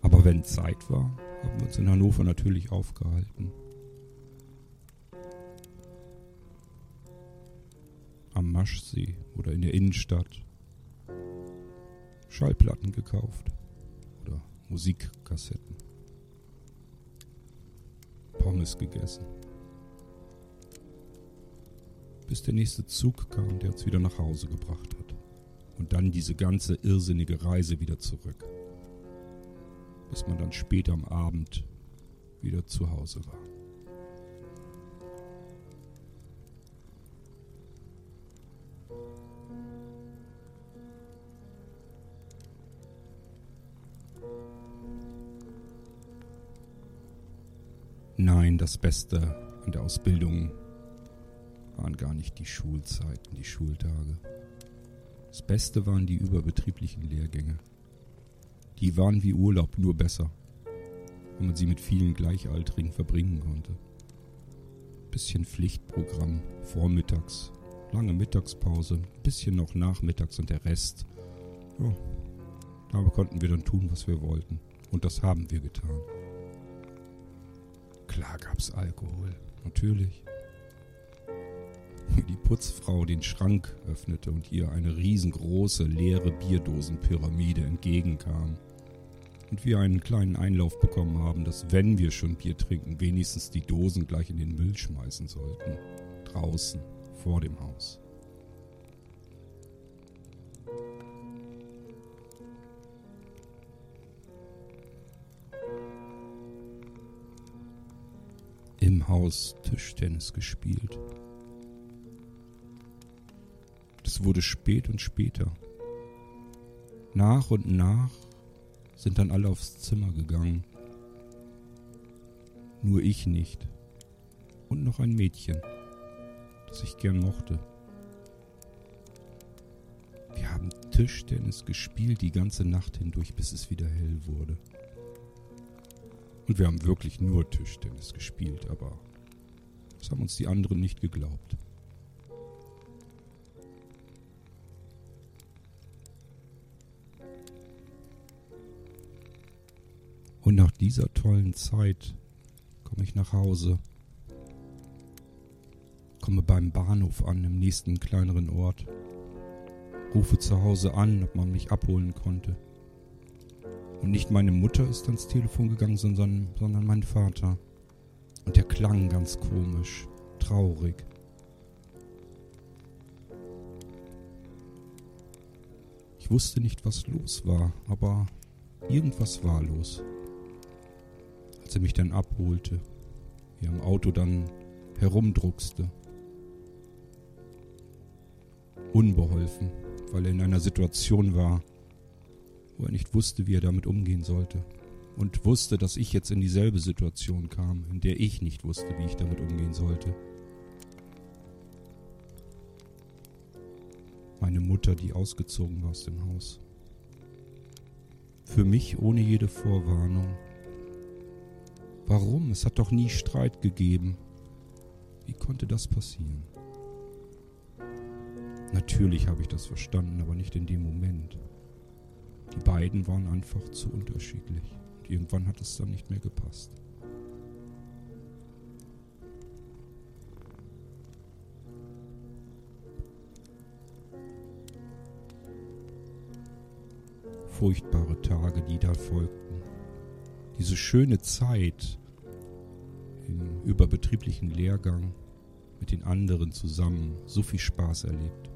Aber wenn Zeit war, haben wir uns in Hannover natürlich aufgehalten. Am Maschsee oder in der Innenstadt. Schallplatten gekauft oder Musikkassetten. Pommes gegessen. Bis der nächste Zug kam, der uns wieder nach Hause gebracht hat. Und dann diese ganze irrsinnige Reise wieder zurück bis man dann später am Abend wieder zu Hause war. Nein, das Beste an der Ausbildung waren gar nicht die Schulzeiten, die Schultage. Das Beste waren die überbetrieblichen Lehrgänge. Die waren wie Urlaub, nur besser. Wenn man sie mit vielen Gleichaltrigen verbringen konnte. Bisschen Pflichtprogramm, vormittags, lange Mittagspause, bisschen noch nachmittags und der Rest. Ja, da konnten wir dann tun, was wir wollten. Und das haben wir getan. Klar gab's Alkohol, natürlich. Wie die Putzfrau den Schrank öffnete und ihr eine riesengroße leere Bierdosenpyramide entgegenkam und wir einen kleinen Einlauf bekommen haben, dass wenn wir schon Bier trinken, wenigstens die Dosen gleich in den Müll schmeißen sollten. Draußen, vor dem Haus. Im Haus Tischtennis gespielt. Das wurde spät und später. Nach und nach sind dann alle aufs Zimmer gegangen. Nur ich nicht. Und noch ein Mädchen, das ich gern mochte. Wir haben Tischtennis gespielt die ganze Nacht hindurch, bis es wieder hell wurde. Und wir haben wirklich nur Tischtennis gespielt, aber das haben uns die anderen nicht geglaubt. Und nach dieser tollen Zeit komme ich nach Hause, komme beim Bahnhof an, im nächsten kleineren Ort, rufe zu Hause an, ob man mich abholen konnte. Und nicht meine Mutter ist ans Telefon gegangen, sondern, sondern mein Vater. Und der klang ganz komisch, traurig. Ich wusste nicht, was los war, aber irgendwas war los als mich dann abholte, wie er am Auto dann herumdruckste. Unbeholfen, weil er in einer Situation war, wo er nicht wusste, wie er damit umgehen sollte. Und wusste, dass ich jetzt in dieselbe Situation kam, in der ich nicht wusste, wie ich damit umgehen sollte. Meine Mutter, die ausgezogen war aus dem Haus. Für mich ohne jede Vorwarnung, Warum? Es hat doch nie Streit gegeben. Wie konnte das passieren? Natürlich habe ich das verstanden, aber nicht in dem Moment. Die beiden waren einfach zu unterschiedlich. Und irgendwann hat es dann nicht mehr gepasst. Furchtbare Tage, die da folgten diese schöne Zeit im überbetrieblichen Lehrgang mit den anderen zusammen so viel Spaß erlebt.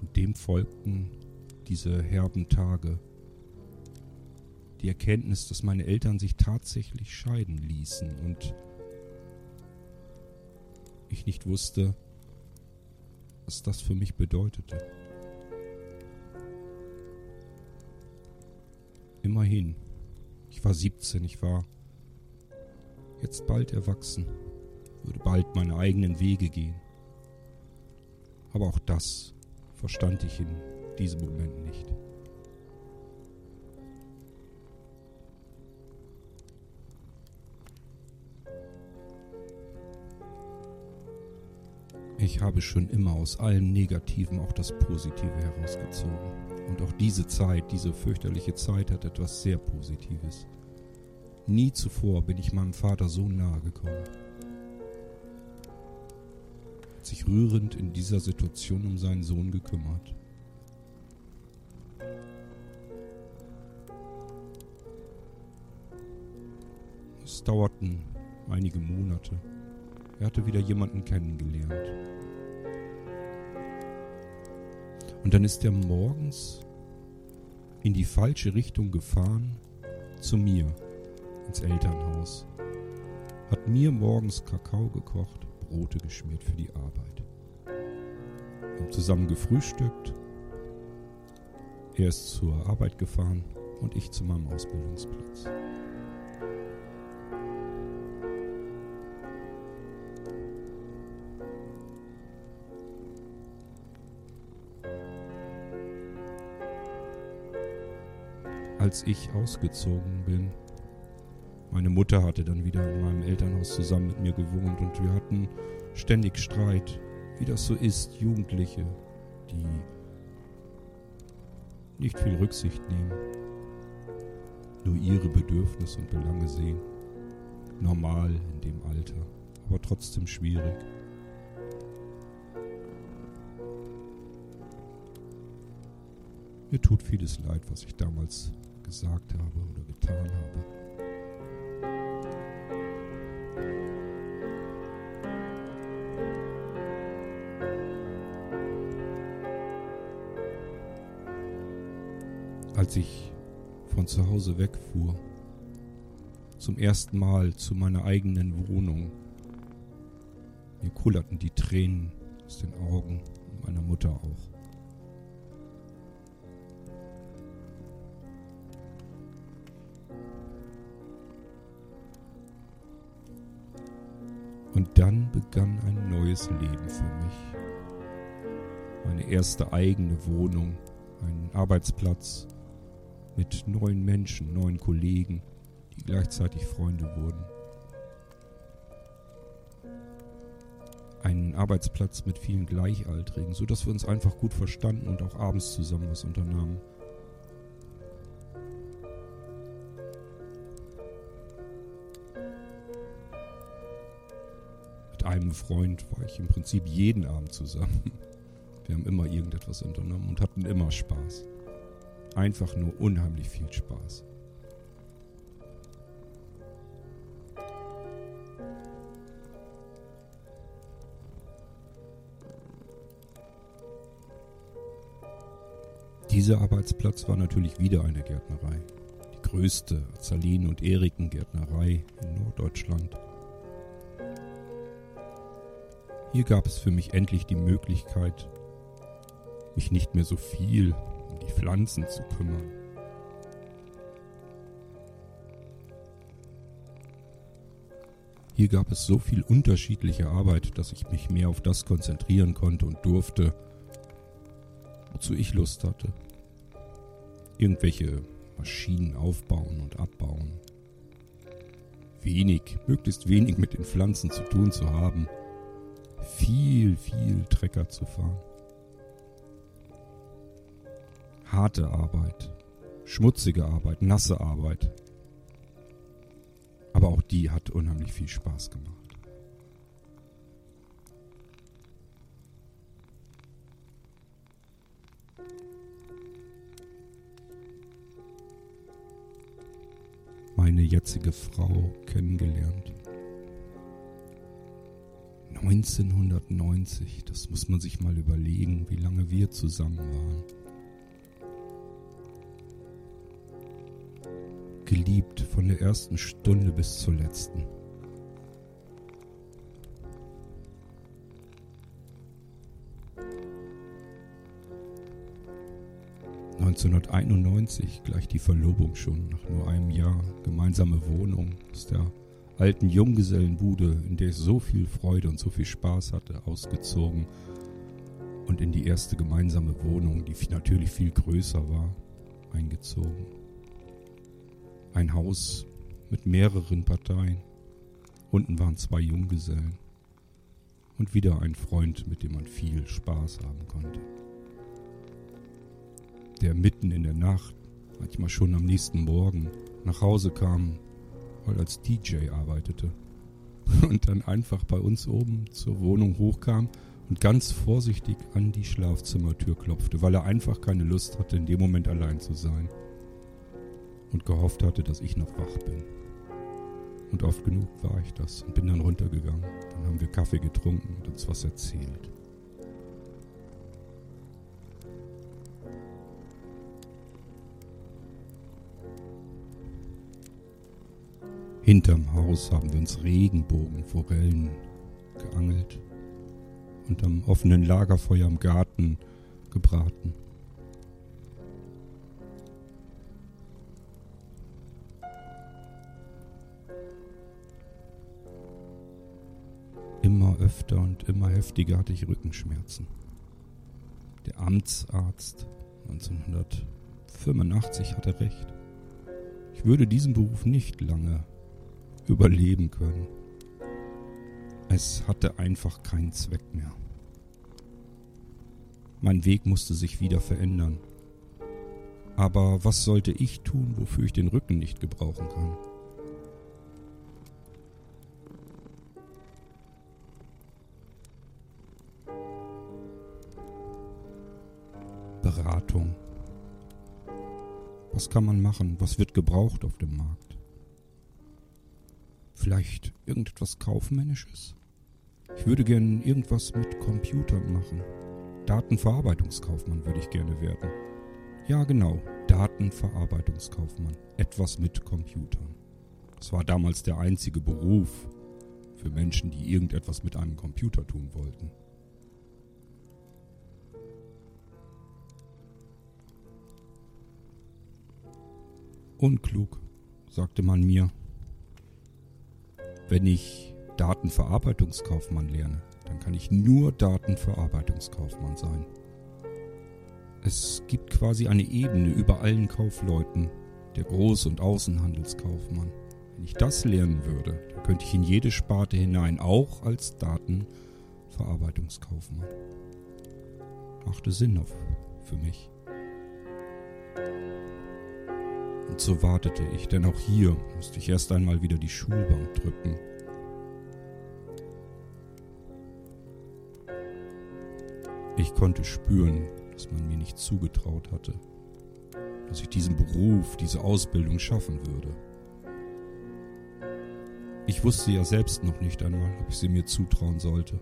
Und dem folgten diese herben Tage. Die Erkenntnis, dass meine Eltern sich tatsächlich scheiden ließen und ich nicht wusste, was das für mich bedeutete. Immerhin, Ich war 17, ich war jetzt bald erwachsen, würde bald meine eigenen Wege gehen. Aber auch das verstand ich in diesem Moment nicht. Ich habe schon immer aus allem Negativen auch das Positive herausgezogen. Und auch diese Zeit, diese fürchterliche Zeit hat etwas sehr Positives. Nie zuvor bin ich meinem Vater so nahe gekommen. Hat sich rührend in dieser Situation um seinen Sohn gekümmert. Es dauerten einige Monate. Er hatte wieder jemanden kennengelernt. Und dann ist er morgens in die falsche Richtung gefahren zu mir ins Elternhaus, hat mir morgens Kakao gekocht, Brote geschmiert für die Arbeit. Wir haben zusammen gefrühstückt. Er ist zur Arbeit gefahren und ich zu meinem Ausbildungsplatz. Als ich ausgezogen bin, meine Mutter hatte dann wieder in meinem Elternhaus zusammen mit mir gewohnt und wir hatten ständig Streit, wie das so ist, Jugendliche, die nicht viel Rücksicht nehmen, nur ihre Bedürfnisse und Belange sehen. Normal in dem Alter, aber trotzdem schwierig. Mir tut vieles leid, was ich damals gesagt habe oder getan habe. als ich von zu Hause wegfuhr, zum ersten Mal zu meiner eigenen Wohnung. Mir kullerten die Tränen aus den Augen meiner Mutter auch. Und dann begann ein neues Leben für mich. Meine erste eigene Wohnung, ein Arbeitsplatz, mit neuen Menschen, neuen Kollegen, die gleichzeitig Freunde wurden. Einen Arbeitsplatz mit vielen Gleichaltrigen, so dass wir uns einfach gut verstanden und auch abends zusammen was unternahmen. Einem Freund war ich im Prinzip jeden Abend zusammen. Wir haben immer irgendetwas unternommen und hatten immer Spaß einfach nur unheimlich viel Spaß. Dieser Arbeitsplatz war natürlich wieder eine Gärtnerei. Die größte Azalin- und Eriken-Gärtnerei in Norddeutschland. Hier gab es für mich endlich die Möglichkeit, mich nicht mehr so viel um die Pflanzen zu kümmern. Hier gab es so viel unterschiedliche Arbeit, dass ich mich mehr auf das konzentrieren konnte und durfte, wozu ich Lust hatte. Irgendwelche Maschinen aufbauen und abbauen. Wenig, möglichst wenig mit den Pflanzen zu tun zu haben. Viel, viel Trecker zu fahren harte Arbeit, schmutzige Arbeit, nasse Arbeit. Aber auch die hat unheimlich viel Spaß gemacht. Meine jetzige Frau kennengelernt. 1990, das muss man sich mal überlegen, wie lange wir zusammen waren. geliebt von der ersten Stunde bis zur letzten. 1991 gleich die Verlobung schon, nach nur einem Jahr. Gemeinsame Wohnung aus der alten Junggesellenbude, in der ich so viel Freude und so viel Spaß hatte, ausgezogen und in die erste gemeinsame Wohnung, die natürlich viel größer war, eingezogen. Ein Haus mit mehreren Parteien. Unten waren zwei Junggesellen. Und wieder ein Freund, mit dem man viel Spaß haben konnte. Der mitten in der Nacht, manchmal schon am nächsten Morgen, nach Hause kam, weil als DJ arbeitete. Und dann einfach bei uns oben zur Wohnung hochkam und ganz vorsichtig an die Schlafzimmertür klopfte, weil er einfach keine Lust hatte, in dem Moment allein zu sein. Und gehofft hatte, dass ich noch wach bin. Und oft genug war ich das und bin dann runtergegangen. Dann haben wir Kaffee getrunken und uns was erzählt. Hinterm Haus haben wir uns Regenbogenforellen geangelt und am offenen Lagerfeuer im Garten gebraten. Immer öfter und immer heftiger hatte ich Rückenschmerzen. Der Amtsarzt 1985 hatte recht. Ich würde diesen Beruf nicht lange überleben können. Es hatte einfach keinen Zweck mehr. Mein Weg musste sich wieder verändern. Aber was sollte ich tun, wofür ich den Rücken nicht gebrauchen kann? Beratung. Was kann man machen? Was wird gebraucht auf dem Markt? Vielleicht irgendetwas Kaufmännisches? Ich würde gern irgendwas mit Computern machen. Datenverarbeitungskaufmann würde ich gerne werden. Ja, genau, Datenverarbeitungskaufmann. Etwas mit Computern. Das war damals der einzige Beruf für Menschen, die irgendetwas mit einem Computer tun wollten. Unklug, sagte man mir, wenn ich Datenverarbeitungskaufmann lerne, dann kann ich nur Datenverarbeitungskaufmann sein. Es gibt quasi eine Ebene über allen Kaufleuten, der Groß- und Außenhandelskaufmann. Wenn ich das lernen würde, dann könnte ich in jede Sparte hinein, auch als Datenverarbeitungskaufmann. Machte Sinn auf, für mich. Und so wartete ich, denn auch hier musste ich erst einmal wieder die Schulbank drücken. Ich konnte spüren, dass man mir nicht zugetraut hatte, dass ich diesen Beruf, diese Ausbildung schaffen würde. Ich wusste ja selbst noch nicht einmal, ob ich sie mir zutrauen sollte.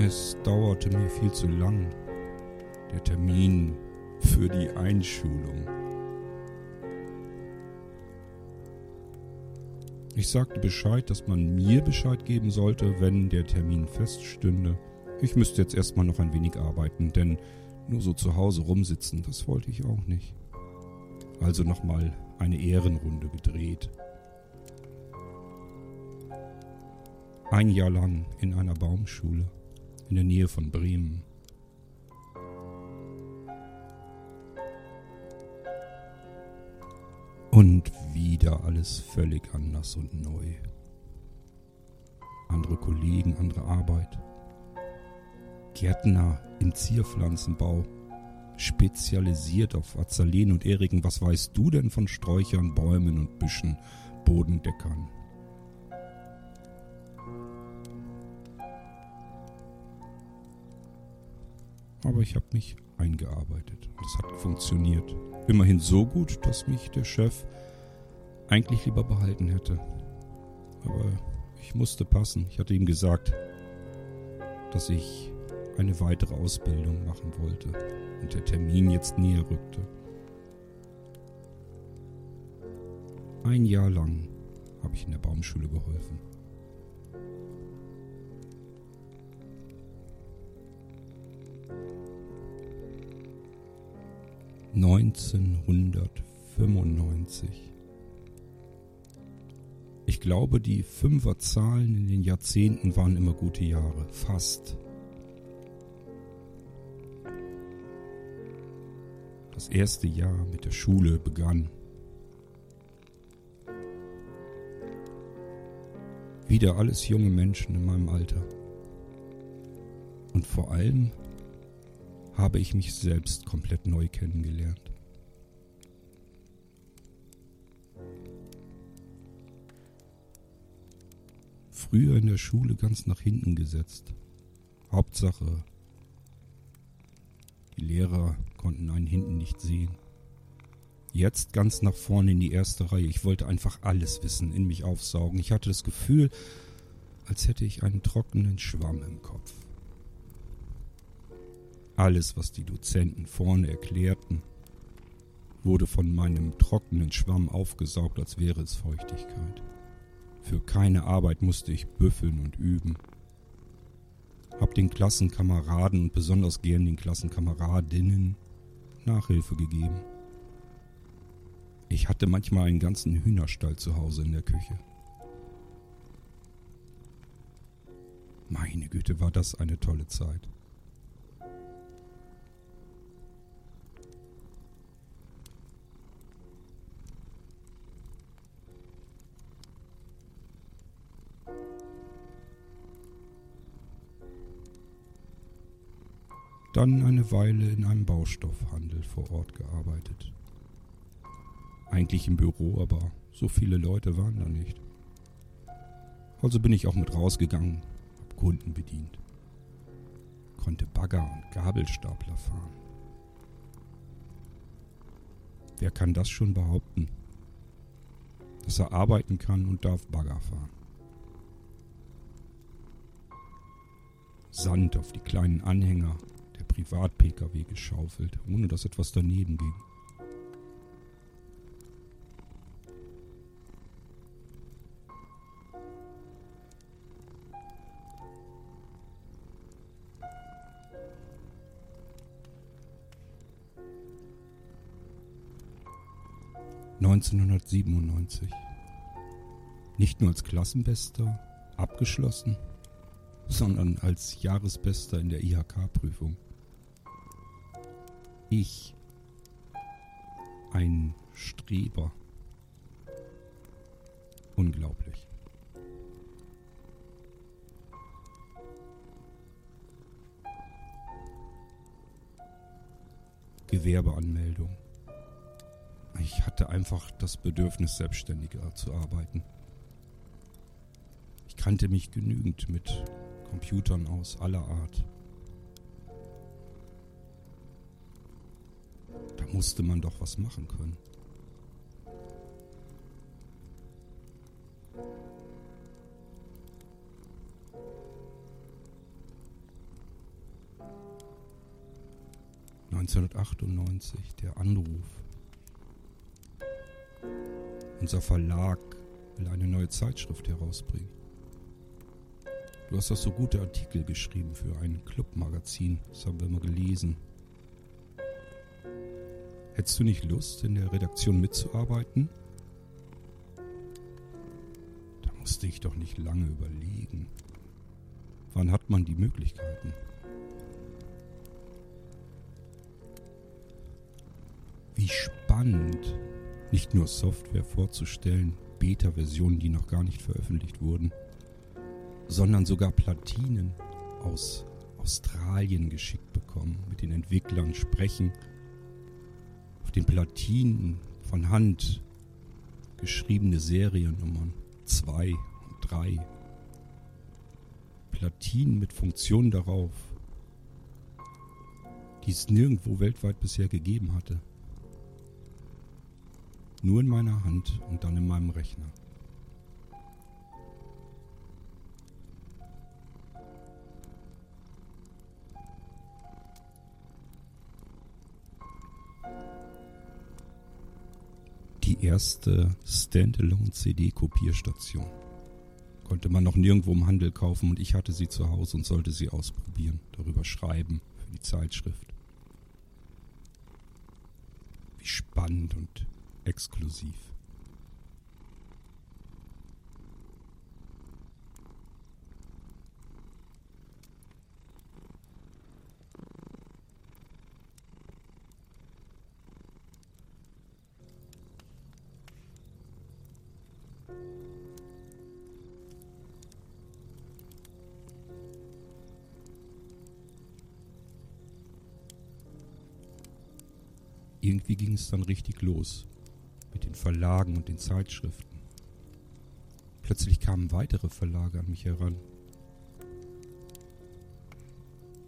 Es dauerte mir viel zu lang, der Termin für die Einschulung. Ich sagte Bescheid, dass man mir Bescheid geben sollte, wenn der Termin feststünde. Ich müsste jetzt erstmal noch ein wenig arbeiten, denn nur so zu Hause rumsitzen, das wollte ich auch nicht. Also nochmal eine Ehrenrunde gedreht. Ein Jahr lang in einer Baumschule in der Nähe von Bremen. Und wieder alles völlig anders und neu. Andere Kollegen, andere Arbeit. Gärtner im Zierpflanzenbau, spezialisiert auf Azaleen und Eriken. Was weißt du denn von Sträuchern, Bäumen und Büschen, Bodendeckern? Aber ich habe mich eingearbeitet es hat funktioniert. Immerhin so gut, dass mich der Chef eigentlich lieber behalten hätte. Aber ich musste passen. Ich hatte ihm gesagt, dass ich eine weitere Ausbildung machen wollte und der Termin jetzt näher rückte. Ein Jahr lang habe ich in der Baumschule geholfen. Neunzehnhundertfünfundneunzig. Ich glaube, die Fünferzahlen in den Jahrzehnten waren immer gute Jahre. Fast. Das erste Jahr mit der Schule begann. Wieder alles junge Menschen in meinem Alter. Und vor allem habe ich mich selbst komplett neu kennengelernt. Früher in der Schule ganz nach hinten gesetzt. Hauptsache, die Lehrer konnten einen hinten nicht sehen. Jetzt ganz nach vorne in die erste Reihe. Ich wollte einfach alles wissen, in mich aufsaugen. Ich hatte das Gefühl, als hätte ich einen trockenen Schwamm im Kopf. Alles, was die Dozenten vorne erklärten, wurde von meinem trockenen Schwamm aufgesaugt, als wäre es Feuchtigkeit. Für keine Arbeit musste ich büffeln und üben. Hab den Klassenkameraden und besonders gern den Klassenkameradinnen Nachhilfe gegeben. Ich hatte manchmal einen ganzen Hühnerstall zu Hause in der Küche. Meine Güte, war das eine tolle Zeit. Dann eine Weile in einem Baustoffhandel vor Ort gearbeitet. Eigentlich im Büro, aber so viele Leute waren da nicht. Also bin ich auch mit rausgegangen, hab Kunden bedient. Konnte Bagger und Gabelstapler fahren. Wer kann das schon behaupten? Dass er arbeiten kann und darf Bagger fahren. Sand auf die kleinen Anhänger Privat-Pkw geschaufelt, ohne dass etwas daneben ging. 1997. Nicht nur als Klassenbester abgeschlossen, sondern als Jahresbester in der IHK-Prüfung. Ich, ein Streber. Unglaublich. Gewerbeanmeldung. Ich hatte einfach das Bedürfnis, selbstständiger zu arbeiten. Ich kannte mich genügend mit Computern aus aller Art. Musste man doch was machen können. Neunzehnhundertachtundneunzig der Anruf unser Verlag will eine neue Zeitschrift herausbringen. Du hast doch so gute Artikel geschrieben für ein Clubmagazin. Das haben wir immer gelesen. Hättest du nicht Lust, in der Redaktion mitzuarbeiten? Da musste ich doch nicht lange überlegen. Wann hat man die Möglichkeiten? Wie spannend nicht nur Software vorzustellen, Beta-Versionen, die noch gar nicht veröffentlicht wurden, sondern sogar Platinen aus Australien geschickt bekommen, mit den Entwicklern sprechen, den Platinen von Hand geschriebene Seriennummern 2 und 3, Platinen mit Funktionen darauf, die es nirgendwo weltweit bisher gegeben hatte. Nur in meiner Hand und dann in meinem Rechner. Erste Standalone-CD-Kopierstation. Konnte man noch nirgendwo im Handel kaufen und ich hatte sie zu Hause und sollte sie ausprobieren, darüber schreiben für die Zeitschrift. Wie spannend und exklusiv. Ging es dann richtig los mit den Verlagen und den Zeitschriften. Plötzlich kamen weitere Verlage an mich heran.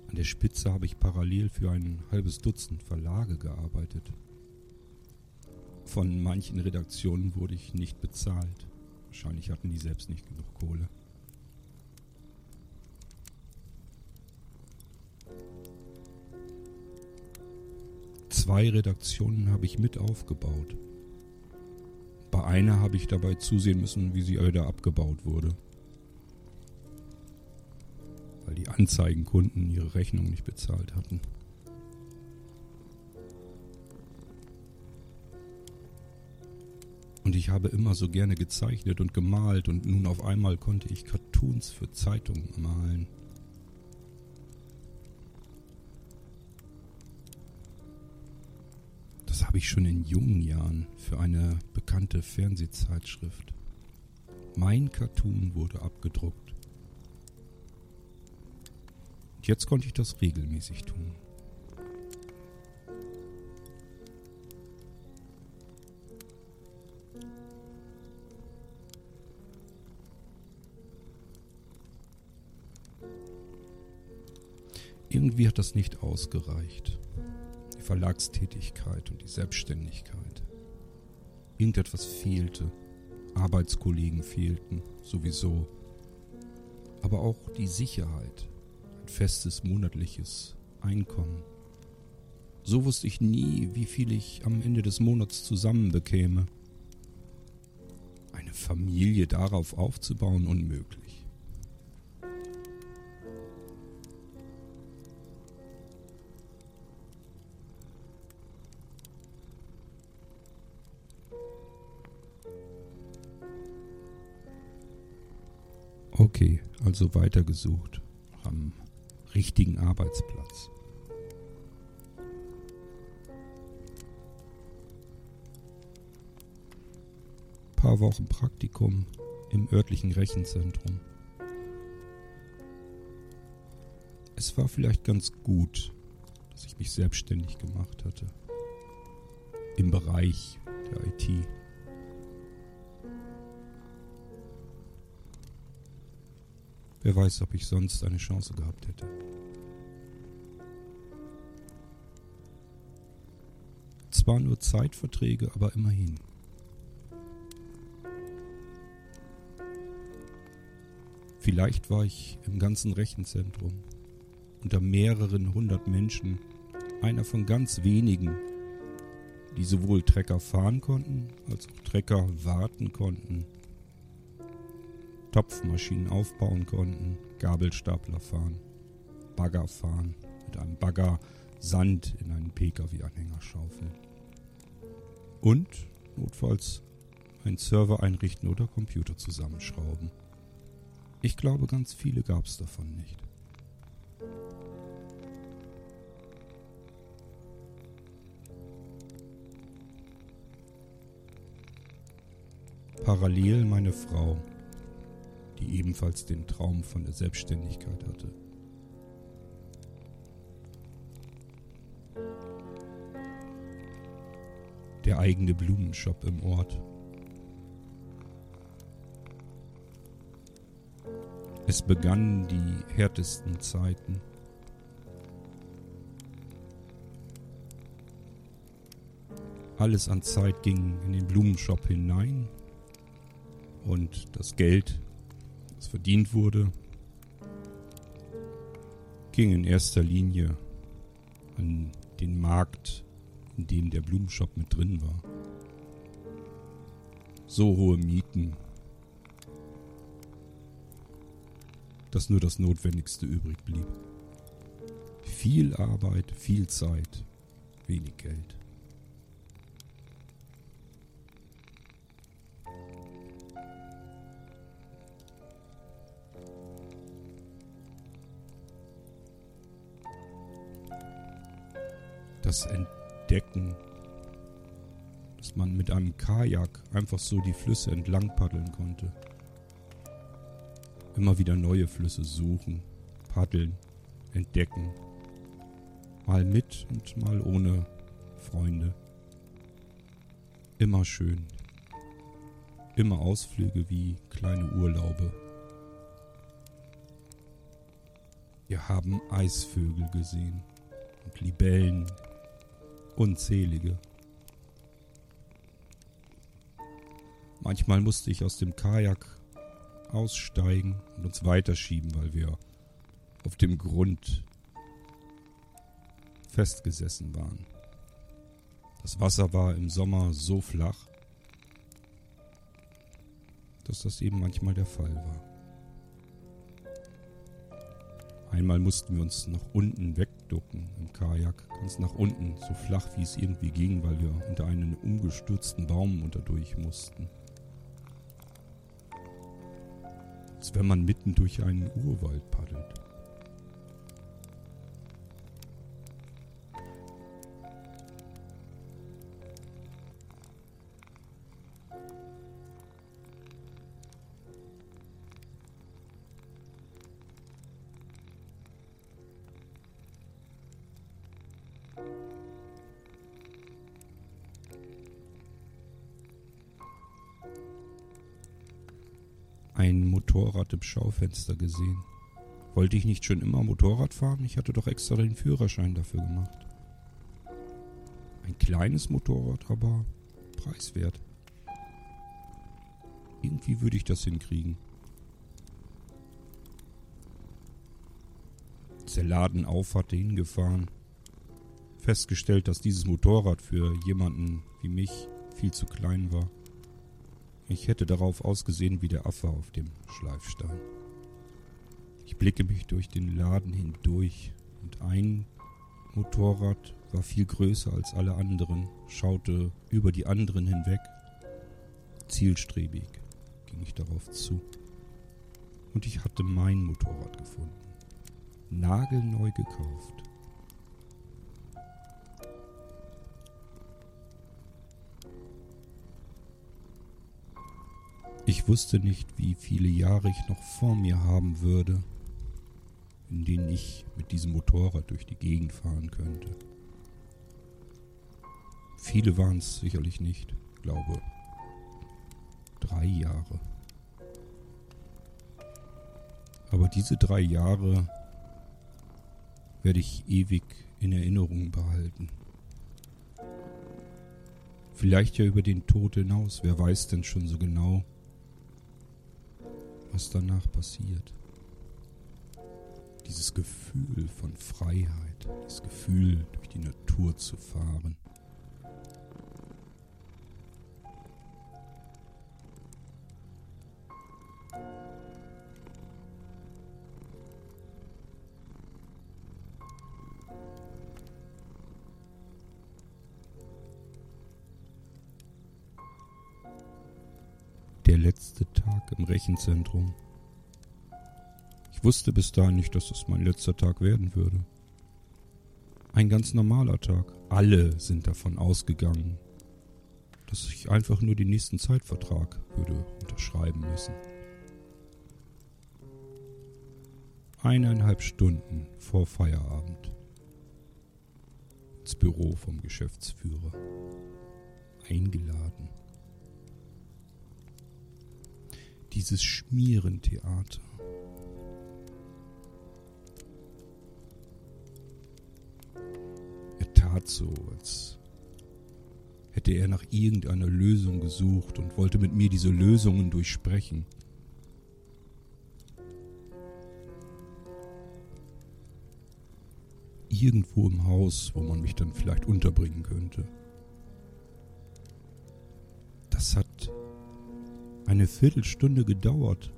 An der Spitze habe ich parallel für ein halbes Dutzend Verlage gearbeitet. Von manchen Redaktionen wurde ich nicht bezahlt. Wahrscheinlich hatten die selbst nicht genug Kohle. Zwei Redaktionen habe ich mit aufgebaut. Bei einer habe ich dabei zusehen müssen, wie sie wieder abgebaut wurde. Weil die Anzeigenkunden ihre Rechnung nicht bezahlt hatten. Und ich habe immer so gerne gezeichnet und gemalt und nun auf einmal konnte ich Cartoons für Zeitungen malen. Ich schon in jungen Jahren für eine bekannte Fernsehzeitschrift. Mein Cartoon wurde abgedruckt. Und jetzt konnte ich das regelmäßig tun. Irgendwie hat das nicht ausgereicht. Verlagstätigkeit und die Selbstständigkeit. Irgendetwas fehlte. Arbeitskollegen fehlten sowieso. Aber auch die Sicherheit, ein festes monatliches Einkommen. So wusste ich nie, wie viel ich am Ende des Monats zusammenbekäme. Eine Familie darauf aufzubauen, unmöglich. Also weitergesucht am richtigen Arbeitsplatz. Paar Wochen Praktikum im örtlichen Rechenzentrum. Es war vielleicht ganz gut, dass ich mich selbstständig gemacht hatte. Im Bereich der IT. Wer weiß, ob ich sonst eine Chance gehabt hätte. Zwar nur Zeitverträge, aber immerhin. Vielleicht war ich im ganzen Rechenzentrum unter mehreren hundert Menschen einer von ganz wenigen, die sowohl Trecker fahren konnten, als auch Trecker warten konnten Topfmaschinen aufbauen konnten, Gabelstapler fahren, Bagger fahren, mit einem Bagger Sand in einen Pkw-Anhänger schaufeln. Und notfalls einen Server einrichten oder Computer zusammenschrauben. Ich glaube, ganz viele gab es davon nicht. Parallel meine Frau, die ebenfalls den Traum von der Selbstständigkeit hatte. Der eigene Blumenshop im Ort. Es begannen die härtesten Zeiten. Alles an Zeit ging in den Blumenshop hinein und das Geld verdient wurde, ging in erster Linie an den Markt, in dem der Blumenshop mit drin war. So hohe Mieten, dass nur das Notwendigste übrig blieb. Viel Arbeit, viel Zeit, wenig Geld. Das Entdecken, dass man mit einem Kajak einfach so die Flüsse entlang paddeln konnte. Immer wieder neue Flüsse suchen, paddeln, entdecken. Mal mit und mal ohne Freunde. Immer schön. Immer Ausflüge wie kleine Urlaube. Wir haben Eisvögel gesehen und Libellen, unzählige. Manchmal musste ich aus dem Kajak aussteigen und uns weiterschieben, weil wir auf dem Grund festgesessen waren. Das Wasser war im Sommer so flach, dass das eben manchmal der Fall war. Einmal mussten wir uns nach unten wegducken im Kajak, ganz nach unten, so flach wie es irgendwie ging, weil wir unter einen umgestürzten Baum unterdurch mussten. Als wenn man mitten durch einen Urwald paddelt. Motorrad im Schaufenster gesehen. Wollte ich nicht schon immer Motorrad fahren? Ich hatte doch extra den Führerschein dafür gemacht. Ein kleines Motorrad, aber preiswert. Irgendwie würde ich das hinkriegen. Der Laden auf hatte, hingefahren. Festgestellt, dass dieses Motorrad für jemanden wie mich viel zu klein war. Ich hätte darauf ausgesehen wie der Affe auf dem Schleifstein. Ich blicke mich durch den Laden hindurch und ein Motorrad war viel größer als alle anderen, schaute über die anderen hinweg. Zielstrebig ging ich darauf zu. Und ich hatte mein Motorrad gefunden. Nagelneu gekauft. Ich wusste nicht, wie viele Jahre ich noch vor mir haben würde, in denen ich mit diesem Motorrad durch die Gegend fahren könnte. Viele waren es sicherlich nicht, glaube drei Jahre. Aber diese drei Jahre werde ich ewig in Erinnerung behalten. Vielleicht ja über den Tod hinaus, wer weiß denn schon so genau, was danach passiert. Dieses Gefühl von Freiheit, das Gefühl, durch die Natur zu fahren. Rechenzentrum. Ich wusste bis dahin nicht, dass es mein letzter Tag werden würde. Ein ganz normaler Tag. Alle sind davon ausgegangen, dass ich einfach nur den nächsten Zeitvertrag würde unterschreiben müssen. Eineinhalb Stunden vor Feierabend ins Büro vom Geschäftsführer. Eingeladen. Dieses Schmierentheater. Er tat so, als hätte er nach irgendeiner Lösung gesucht und wollte mit mir diese Lösungen durchsprechen. Irgendwo im Haus, wo man mich dann vielleicht unterbringen könnte. Eine Viertelstunde gedauert,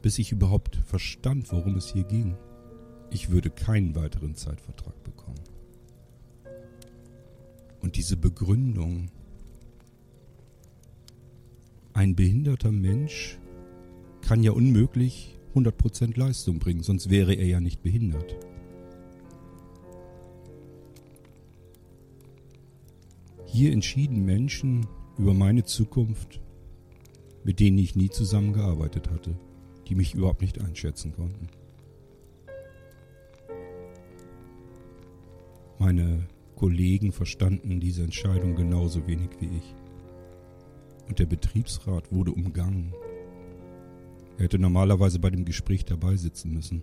bis ich überhaupt verstand, worum es hier ging. Ich würde keinen weiteren Zeitvertrag bekommen. Und diese Begründung, ein behinderter Mensch kann ja unmöglich 100% Leistung bringen, sonst wäre er ja nicht behindert. Hier entschieden Menschen über meine Zukunft, mit denen ich nie zusammengearbeitet hatte, die mich überhaupt nicht einschätzen konnten. Meine Kollegen verstanden diese Entscheidung genauso wenig wie ich. Und der Betriebsrat wurde umgangen. Er hätte normalerweise bei dem Gespräch dabei sitzen müssen.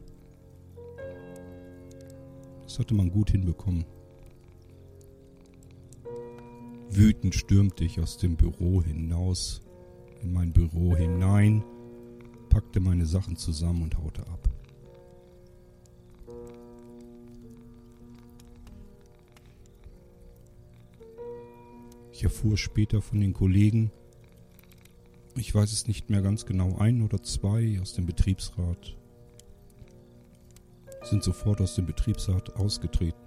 Das hatte man gut hinbekommen. Wütend stürmte ich aus dem Büro hinaus, in mein Büro hinein, packte meine Sachen zusammen und haute ab. Ich erfuhr später von den Kollegen, ich weiß es nicht mehr ganz genau, ein oder zwei aus dem Betriebsrat sind sofort aus dem Betriebsrat ausgetreten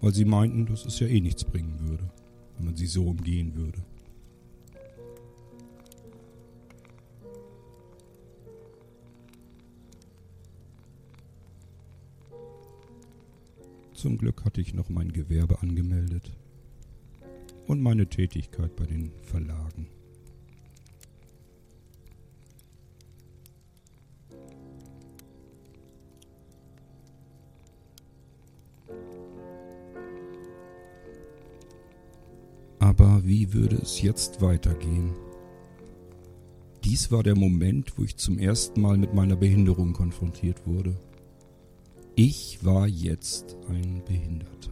weil sie meinten, dass es ja eh nichts bringen würde, wenn man sie so umgehen würde. Zum Glück hatte ich noch mein Gewerbe angemeldet und meine Tätigkeit bei den Verlagen. Aber wie würde es jetzt weitergehen? Dies war der Moment, wo ich zum ersten Mal mit meiner Behinderung konfrontiert wurde. Ich war jetzt ein Behinderter.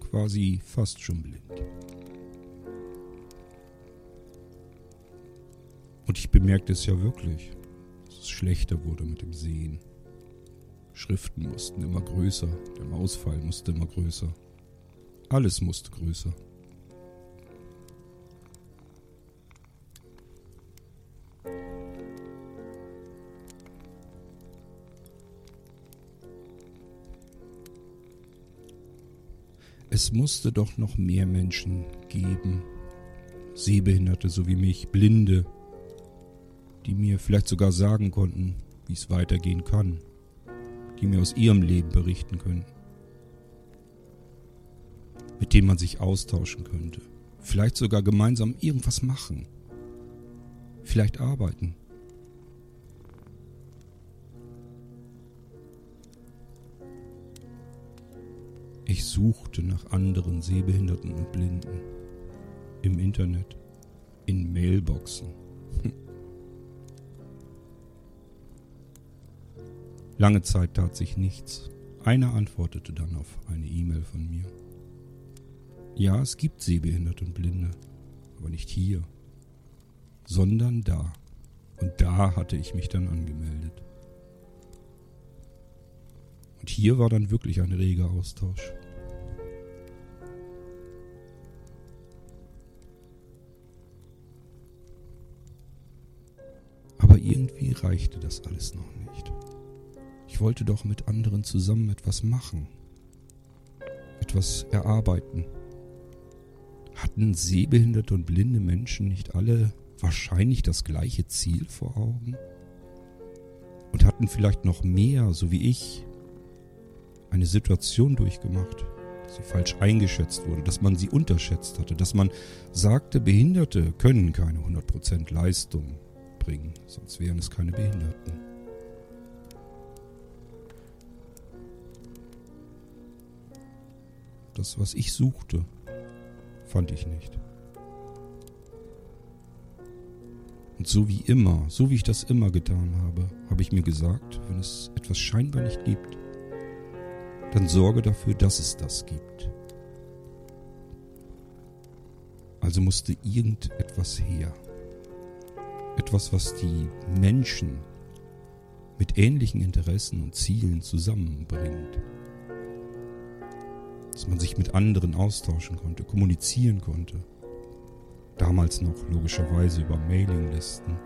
Quasi fast schon blind. Und ich bemerkte es ja wirklich, dass es schlechter wurde mit dem Sehen. Schriften mussten immer größer, der Mausfall musste immer größer. Alles musste größer. Es musste doch noch mehr Menschen geben, Sehbehinderte so wie mich, Blinde, die mir vielleicht sogar sagen konnten, wie es weitergehen kann, die mir aus ihrem Leben berichten könnten mit dem man sich austauschen könnte. Vielleicht sogar gemeinsam irgendwas machen. Vielleicht arbeiten. Suchte nach anderen Sehbehinderten und Blinden. Im Internet. In Mailboxen. Lange Zeit tat sich nichts. Einer antwortete dann auf eine E-Mail von mir. Ja, es gibt Sehbehinderte und Blinde, aber nicht hier, sondern da. Und da hatte ich mich dann angemeldet. Und hier war dann wirklich ein reger Austausch. Irgendwie reichte das alles noch nicht. Ich wollte doch mit anderen zusammen etwas machen, etwas erarbeiten. Hatten sehbehinderte und blinde Menschen nicht alle wahrscheinlich das gleiche Ziel vor Augen? Und hatten vielleicht noch mehr, so wie ich, eine Situation durchgemacht, dass sie falsch eingeschätzt wurde, dass man sie unterschätzt hatte, dass man sagte, Behinderte können keine 100% Leistung bringen, sonst wären es keine Behinderten. Das, was ich suchte, fand ich nicht. Und so wie immer, so wie ich das immer getan habe, habe ich mir gesagt, wenn es etwas scheinbar nicht gibt, dann sorge dafür, dass es das gibt. Also musste irgendetwas her. Etwas, was die Menschen mit ähnlichen Interessen und Zielen zusammenbringt dass man sich mit anderen austauschen konnte, kommunizieren konnte, Damals noch logischerweise über Mailinglisten.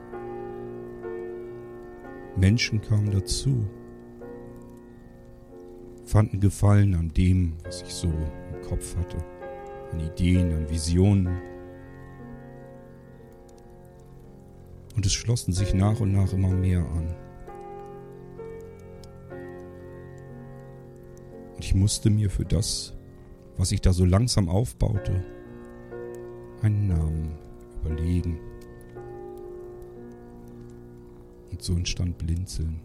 Menschen kamen dazu, fanden Gefallen an dem, was ich so im Kopf hatte, an Ideen, an Visionen. Und es schlossen sich nach und nach immer mehr an. Und ich musste mir für das, was ich da so langsam aufbaute, einen Namen überlegen. Und so entstand Blinzeln,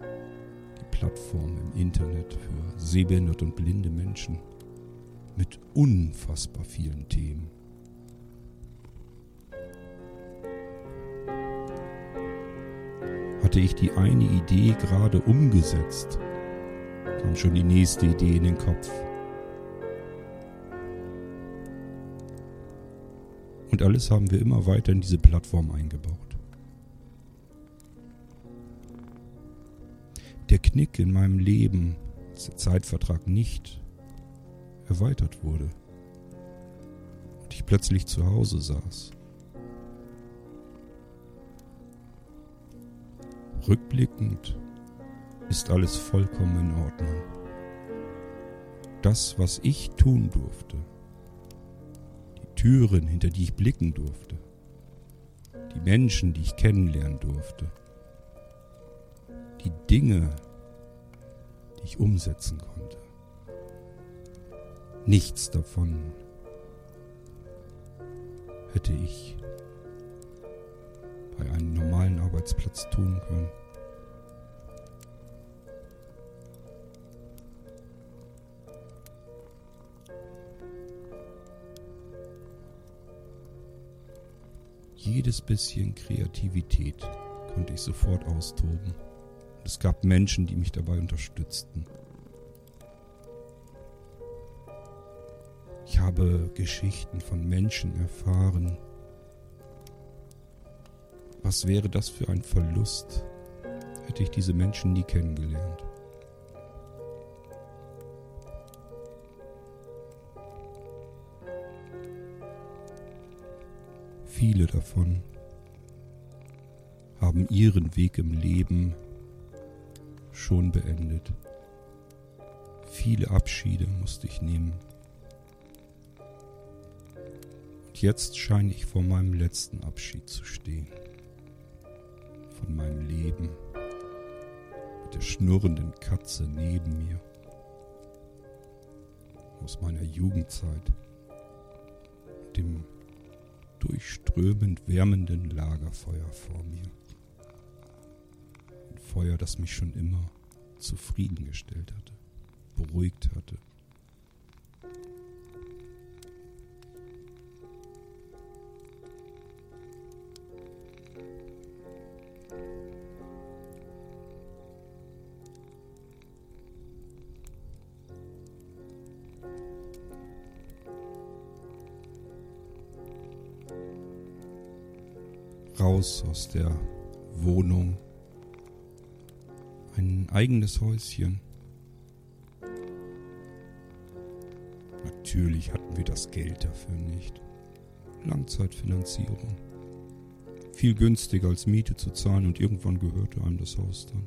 die Plattform im Internet für sehbehinderte und blinde Menschen mit unfassbar vielen Themen. Hatte ich die eine Idee gerade umgesetzt, kam schon die nächste Idee in den Kopf. Und alles haben wir immer weiter in diese Plattform eingebaut. Der Knick in meinem Leben, dass der Zeitvertrag nicht erweitert wurde und ich plötzlich zu Hause saß. Rückblickend ist alles vollkommen in Ordnung. Das, was ich tun durfte, Türen, hinter die ich blicken durfte, die Menschen, die ich kennenlernen durfte, die Dinge, die ich umsetzen konnte. Nichts davon hätte ich bei einem normalen Arbeitsplatz tun können. jedes bisschen Kreativität konnte ich sofort austoben. Es gab Menschen, die mich dabei unterstützten. Ich habe Geschichten von Menschen erfahren. Was wäre das für ein Verlust, hätte ich diese Menschen nie kennengelernt. Viele davon haben ihren Weg im Leben schon beendet. Viele Abschiede musste ich nehmen. Und jetzt scheine ich vor meinem letzten Abschied zu stehen. Von meinem Leben. Mit der schnurrenden Katze neben mir. Aus meiner Jugendzeit. Dem durchströmend wärmenden Lagerfeuer vor mir. Ein Feuer, das mich schon immer zufriedengestellt hatte, beruhigt hatte. Raus aus der Wohnung. Ein eigenes Häuschen. Natürlich hatten wir das Geld dafür nicht. Langzeitfinanzierung. Viel günstiger als Miete zu zahlen und irgendwann gehörte einem das Haus dann.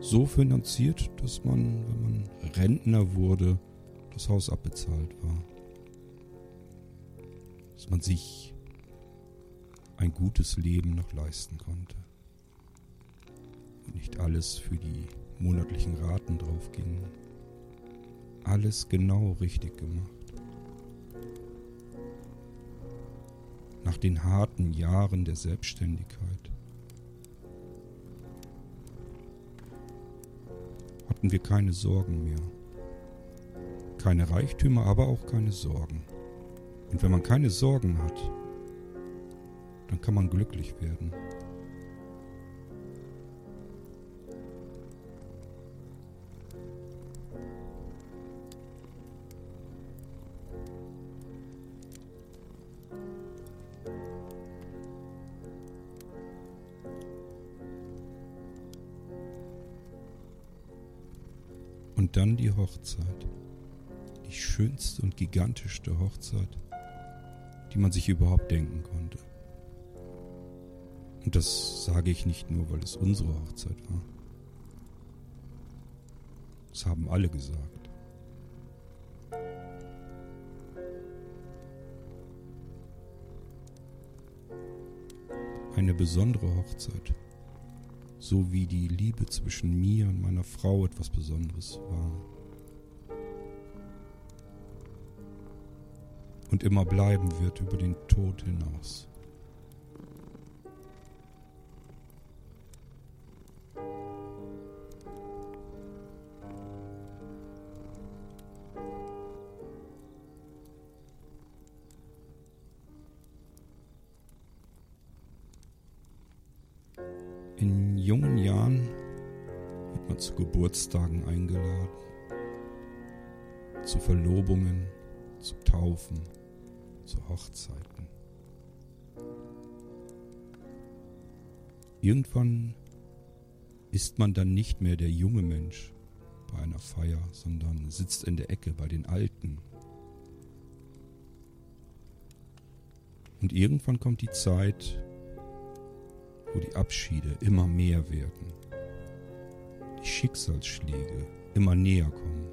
So finanziert, dass man, wenn man Rentner wurde, das Haus abbezahlt war man sich ein gutes Leben noch leisten konnte. Und nicht alles für die monatlichen Raten drauf ging. Alles genau richtig gemacht. Nach den harten Jahren der Selbstständigkeit hatten wir keine Sorgen mehr. Keine Reichtümer, aber auch keine Sorgen. Und wenn man keine Sorgen hat, dann kann man glücklich werden. Und dann die Hochzeit, die schönste und gigantischste Hochzeit, die man sich überhaupt denken konnte. Und das sage ich nicht nur, weil es unsere Hochzeit war. Das haben alle gesagt. Eine besondere Hochzeit, so wie die Liebe zwischen mir und meiner Frau etwas Besonderes war. Und immer bleiben wird über den Tod hinaus. zu Geburtstagen eingeladen, zu Verlobungen, zu Taufen, zu Hochzeiten. Irgendwann ist man dann nicht mehr der junge Mensch bei einer Feier, sondern sitzt in der Ecke bei den Alten. Und irgendwann kommt die Zeit, wo die Abschiede immer mehr werden die Schicksalsschläge immer näher kommen.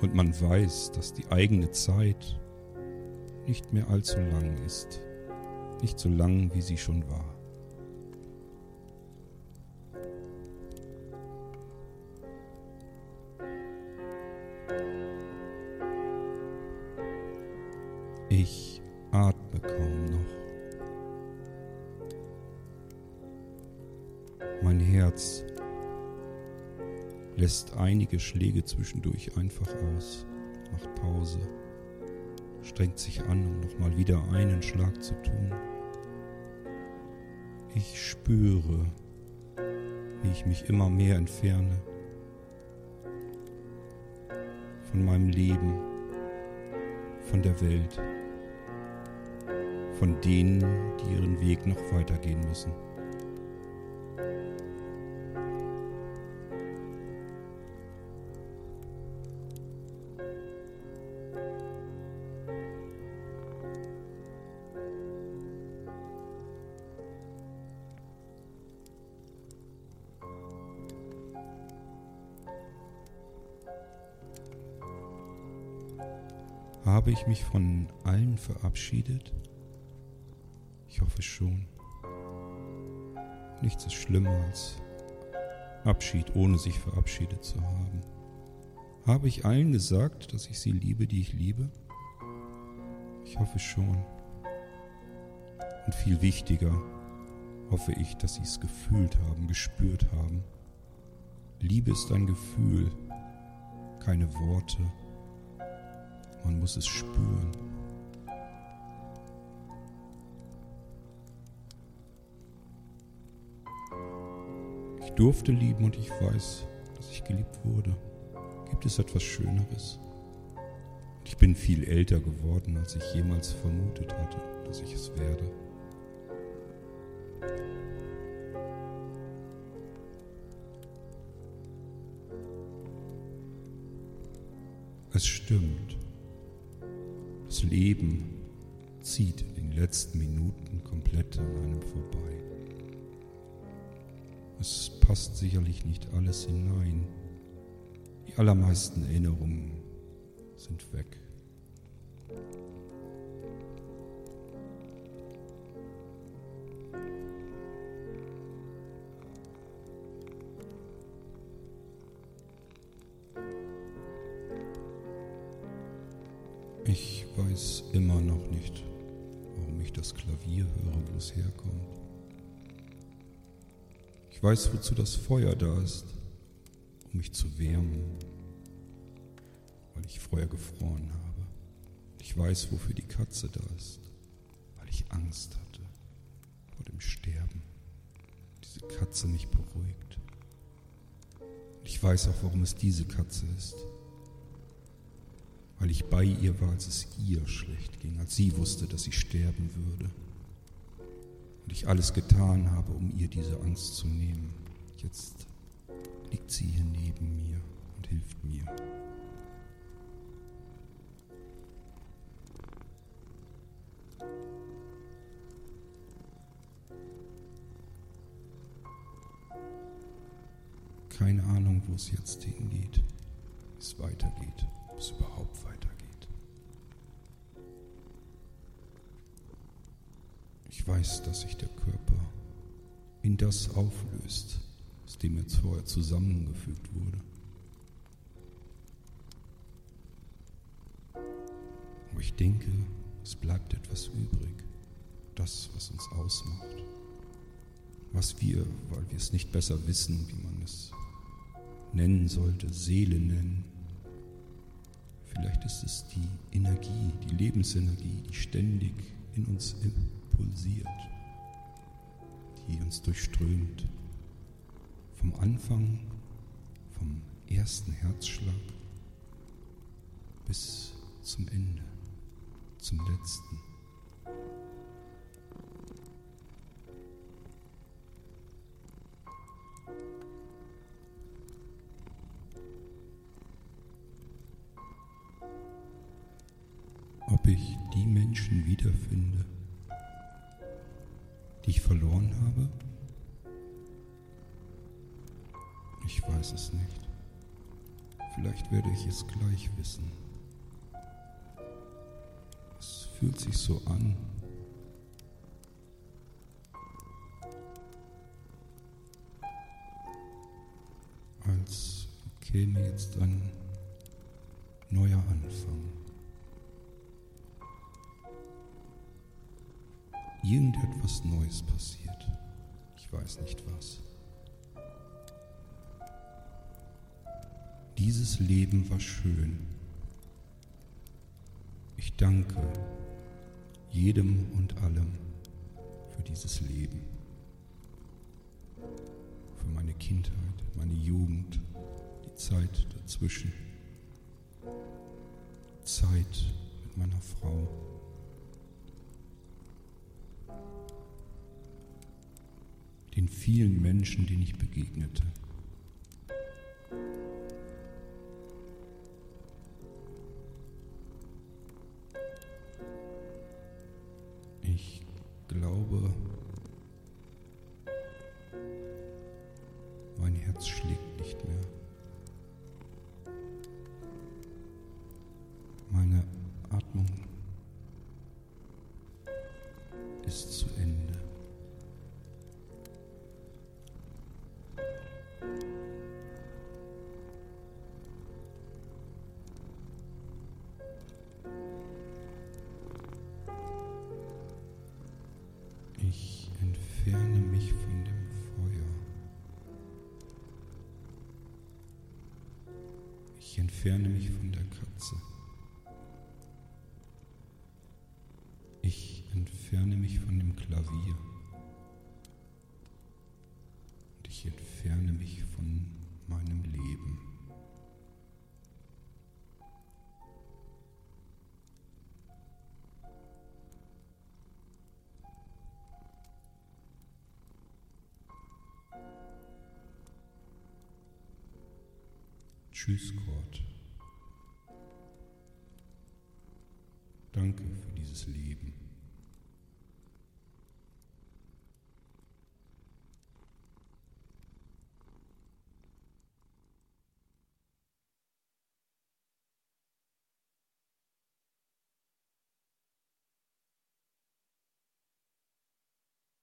Und man weiß, dass die eigene Zeit nicht mehr allzu lang ist, nicht so lang, wie sie schon war. Ich atme kaum noch. Mein Herz lässt einige Schläge zwischendurch einfach aus, macht Pause, strengt sich an, um nochmal wieder einen Schlag zu tun. Ich spüre, wie ich mich immer mehr entferne von meinem Leben, von der Welt, von denen, die ihren Weg noch weitergehen müssen. Ich mich von allen verabschiedet? Ich hoffe schon. Nichts ist schlimmer als Abschied, ohne sich verabschiedet zu haben. Habe ich allen gesagt, dass ich sie liebe, die ich liebe? Ich hoffe schon. Und viel wichtiger hoffe ich, dass sie es gefühlt haben, gespürt haben. Liebe ist ein Gefühl, keine Worte, man muss es spüren. Ich durfte lieben und ich weiß, dass ich geliebt wurde. Gibt es etwas Schöneres? Ich bin viel älter geworden, als ich jemals vermutet hatte, dass ich es werde. Es stimmt. Das Leben zieht in den letzten Minuten komplett an einem vorbei. Es passt sicherlich nicht alles hinein. Die allermeisten Erinnerungen sind weg. Ich das Klavier höre, wo es herkommt. Ich weiß, wozu das Feuer da ist, um mich zu wärmen, weil ich vorher gefroren habe. Ich weiß, wofür die Katze da ist, weil ich Angst hatte vor dem Sterben. Diese Katze mich beruhigt. ich weiß auch, warum es diese Katze ist weil ich bei ihr war, als es ihr schlecht ging, als sie wusste, dass sie sterben würde. Und ich alles getan habe, um ihr diese Angst zu nehmen. Jetzt liegt sie hier neben mir und hilft mir. Keine Ahnung, wo es jetzt hingeht, wie es weitergeht, ob es überhaupt weitergeht. Ich weiß, dass sich der Körper in das auflöst, aus dem jetzt vorher zusammengefügt wurde. Aber ich denke, es bleibt etwas übrig, das, was uns ausmacht, was wir, weil wir es nicht besser wissen, wie man es nennen sollte, Seele nennen. Vielleicht ist es die Energie, die Lebensenergie, die ständig in uns impulsiert, die uns durchströmt. Vom Anfang, vom ersten Herzschlag bis zum Ende, zum letzten. ob ich die Menschen wiederfinde, verloren habe? Ich weiß es nicht. Vielleicht werde ich es gleich wissen. Es fühlt sich so an. Als käme jetzt ein Neues passiert. Ich weiß nicht was. Dieses Leben war schön. Ich danke jedem und allem für dieses Leben, für meine Kindheit, meine Jugend, die Zeit dazwischen, Zeit mit meiner Frau. Den vielen Menschen, denen ich begegnete.